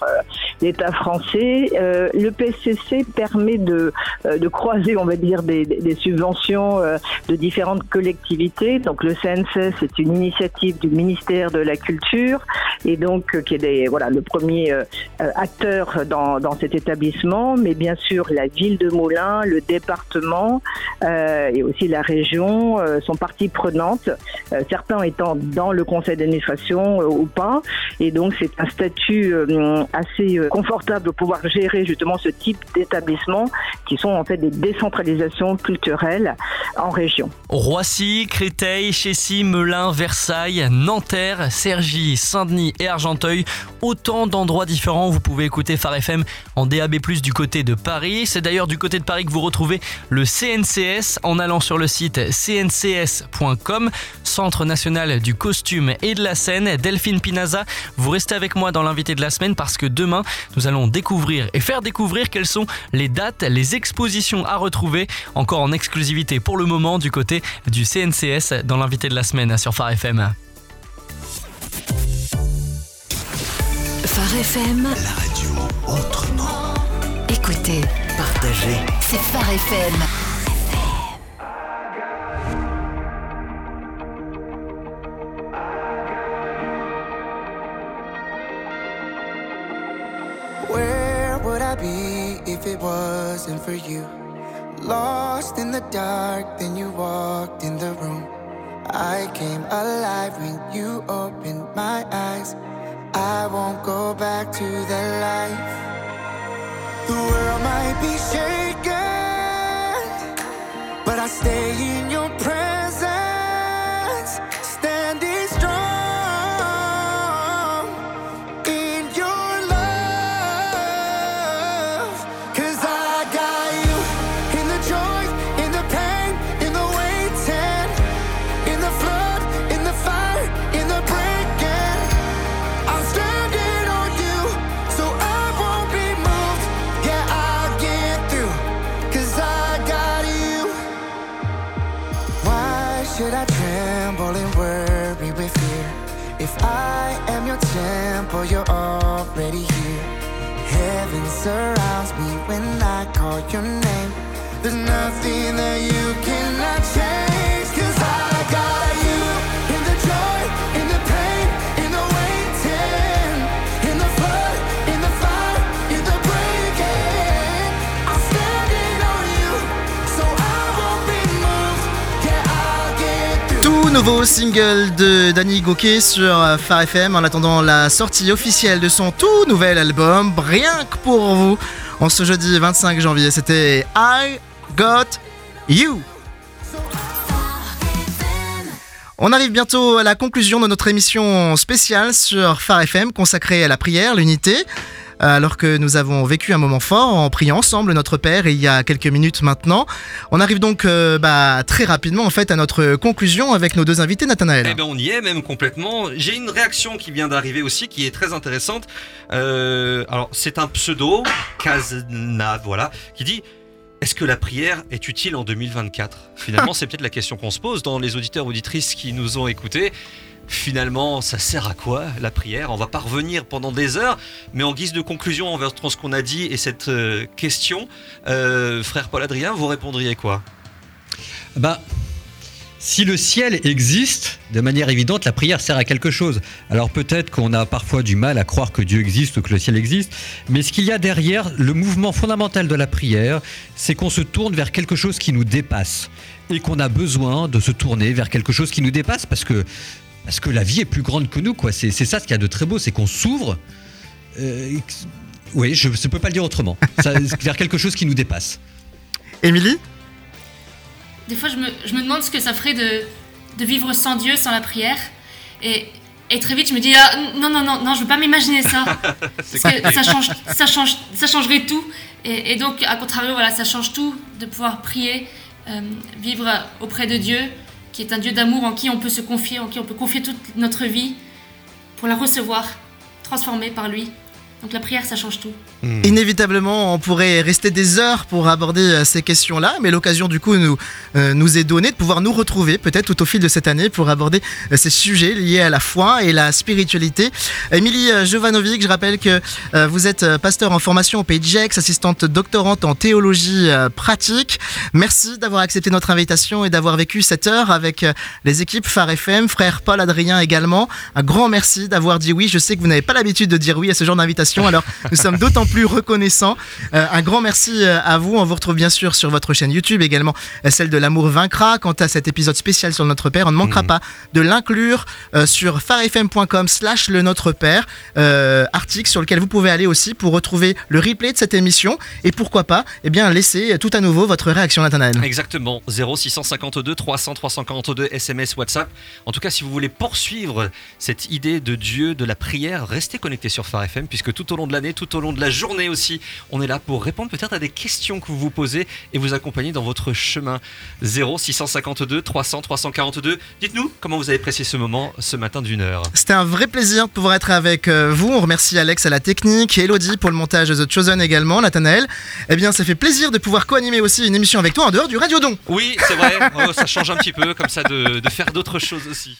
[SPEAKER 33] l'État français. Le PCC permet euh, de croiser, on va dire, des, subventions euh, de différentes collectivités. Donc le CNCS c'est une initiative du ministère de la Culture et donc euh, qui est des, voilà, le premier acteur dans, dans cet établissement, mais bien sûr la ville de Moulins, le département et aussi la région sont parties prenantes, certains étant dans le conseil d'administration ou pas. Et donc c'est un statut assez confortable de pouvoir gérer justement ce type d'établissements qui sont en fait des décentralisations culturelles en région.
[SPEAKER 32] Roissy, Créteil, Chessy, Melun, Versailles, Nanterre, Cergy, Saint-Denis et Argenteuil. Autant d'endroits différents vous pouvez écouter Phare FM en DAB+, du côté de Paris. C'est d'ailleurs du côté de Paris que vous retrouvez le CNCS en allant sur le site cncs.com, Centre National du Costume et de la Scène. Delphine Pinaza, vous restez avec moi dans l'invité de la semaine parce que demain, nous allons découvrir et faire découvrir quelles sont les dates, les expositions à retrouver, encore en exclusivité pour le moment du côté du CNCS dans l'invité de la semaine sur Phare FM.
[SPEAKER 4] Phare FM.
[SPEAKER 3] La radio autrement.
[SPEAKER 4] Écoutez,
[SPEAKER 3] Partagez.
[SPEAKER 4] c'est Phare FM.
[SPEAKER 21] Wasn't for you? Lost in the dark, then you walked in the room. I came alive when you opened my eyes. I won't go back to that life. The world might be shaken, but I stay in surrounds me when I call your name. There's nothing that you
[SPEAKER 1] nouveau single de Danny Gokey sur euh, Phare FM en attendant la sortie officielle de son tout nouvel album, rien que pour vous, en ce jeudi 25 janvier. C'était I Got You. On arrive bientôt à la conclusion de notre émission spéciale sur Phare FM consacrée à la prière, l'unité. Alors que nous avons vécu un moment fort en priant ensemble notre Père il y a quelques minutes maintenant. On arrive donc euh, bah, très rapidement en fait à notre conclusion avec nos deux invités, Nathanaël.
[SPEAKER 2] Eh ben on y est même complètement. J'ai une réaction qui vient d'arriver aussi qui est très intéressante. Euh, alors c'est un pseudo, Kazna, voilà, qui dit est-ce que la prière est utile en 2024 Finalement, c'est peut-être la question qu'on se pose dans les auditeurs auditrices qui nous ont écoutés. Finalement, ça sert à quoi la prière? On va pas revenir pendant des heures, mais en guise de conclusion envers ce qu'on a dit et cette euh, question, euh, frère Paul Adrien, vous répondriez quoi?
[SPEAKER 6] Bah, si le ciel existe, de manière évidente, la prière sert à quelque chose. Alors peut-être qu'on a parfois du mal à croire que Dieu existe ou que le ciel existe, mais ce qu'il y a derrière, le mouvement fondamental de la prière, c'est qu'on se tourne vers quelque chose qui nous dépasse et qu'on a besoin de se tourner vers quelque chose qui nous dépasse parce que parce que la vie est plus grande que nous, quoi. C'est c'est ça ce qu'il y a de très beau, c'est qu'on s'ouvre. euh, oui, je ne peux pas le dire autrement. Ça- vers quelque chose qui nous dépasse.
[SPEAKER 1] Émilie?
[SPEAKER 5] Des fois, je me, je me demande ce que ça ferait de, de vivre sans Dieu, sans la prière. Et Et très vite, je me dis ah, non, non, non, non, je veux pas m'imaginer ça. Parce que ça, change, ça, change, ça changerait tout. Et, et donc, à contrario, voilà, ça change tout de pouvoir prier, euh, vivre auprès de Dieu, qui est un Dieu d'amour en qui on peut se confier, en qui on peut confier toute notre vie pour la recevoir, transformée par lui. Donc la prière, ça change tout.
[SPEAKER 1] Inévitablement, on pourrait rester des heures pour aborder euh, ces questions-là, mais l'occasion du coup nous, euh, nous est donnée de pouvoir nous retrouver peut-être tout au fil de cette année pour aborder euh, ces sujets liés à la foi et la spiritualité. Émilie Jovanovic, je rappelle que vous êtes pasteur en formation au Pays de Gex, assistante doctorante en théologie pratique. Merci d'avoir accepté notre invitation et d'avoir vécu cette heure avec les équipes Phare FM, frère Paul Adrien également. Un grand merci d'avoir dit oui. Je sais que vous n'avez pas l'habitude de dire oui à ce genre d'invitation, alors nous sommes d'autant plus reconnaissants. Euh, un grand merci euh, à vous. On vous retrouve bien sûr sur votre chaîne YouTube également, euh, celle de l'amour vaincra. Quant à cet épisode spécial sur Notre Père, on ne manquera pas de l'inclure euh, sur farfm.com slash le Notre Père, euh, article sur lequel vous pouvez aller aussi pour retrouver le replay de cette émission et pourquoi pas, eh bien, laisser tout à nouveau votre réaction Nathanaël.
[SPEAKER 2] Exactement, 0652 300 342 SMS WhatsApp. En tout cas, si vous voulez poursuivre cette idée de Dieu, de la prière, restez connectés sur Phare FM puisque tout au long de l'année, tout au long de la journée aussi, on est là pour répondre peut-être à des questions que vous vous posez et vous accompagner dans votre chemin. 0652 300 342. Dites-nous comment vous avez apprécié ce moment ce matin d'une heure.
[SPEAKER 1] C'était un vrai plaisir de pouvoir être avec euh, vous. On remercie Alex à la technique, Elodie pour le montage de The Chosen également, Nathanaël. Eh bien, ça fait plaisir de pouvoir co-animer aussi une émission avec toi en dehors du Radio Don.
[SPEAKER 2] Oui, c'est vrai, Oh, ça change un petit peu comme ça de, de faire d'autres choses aussi.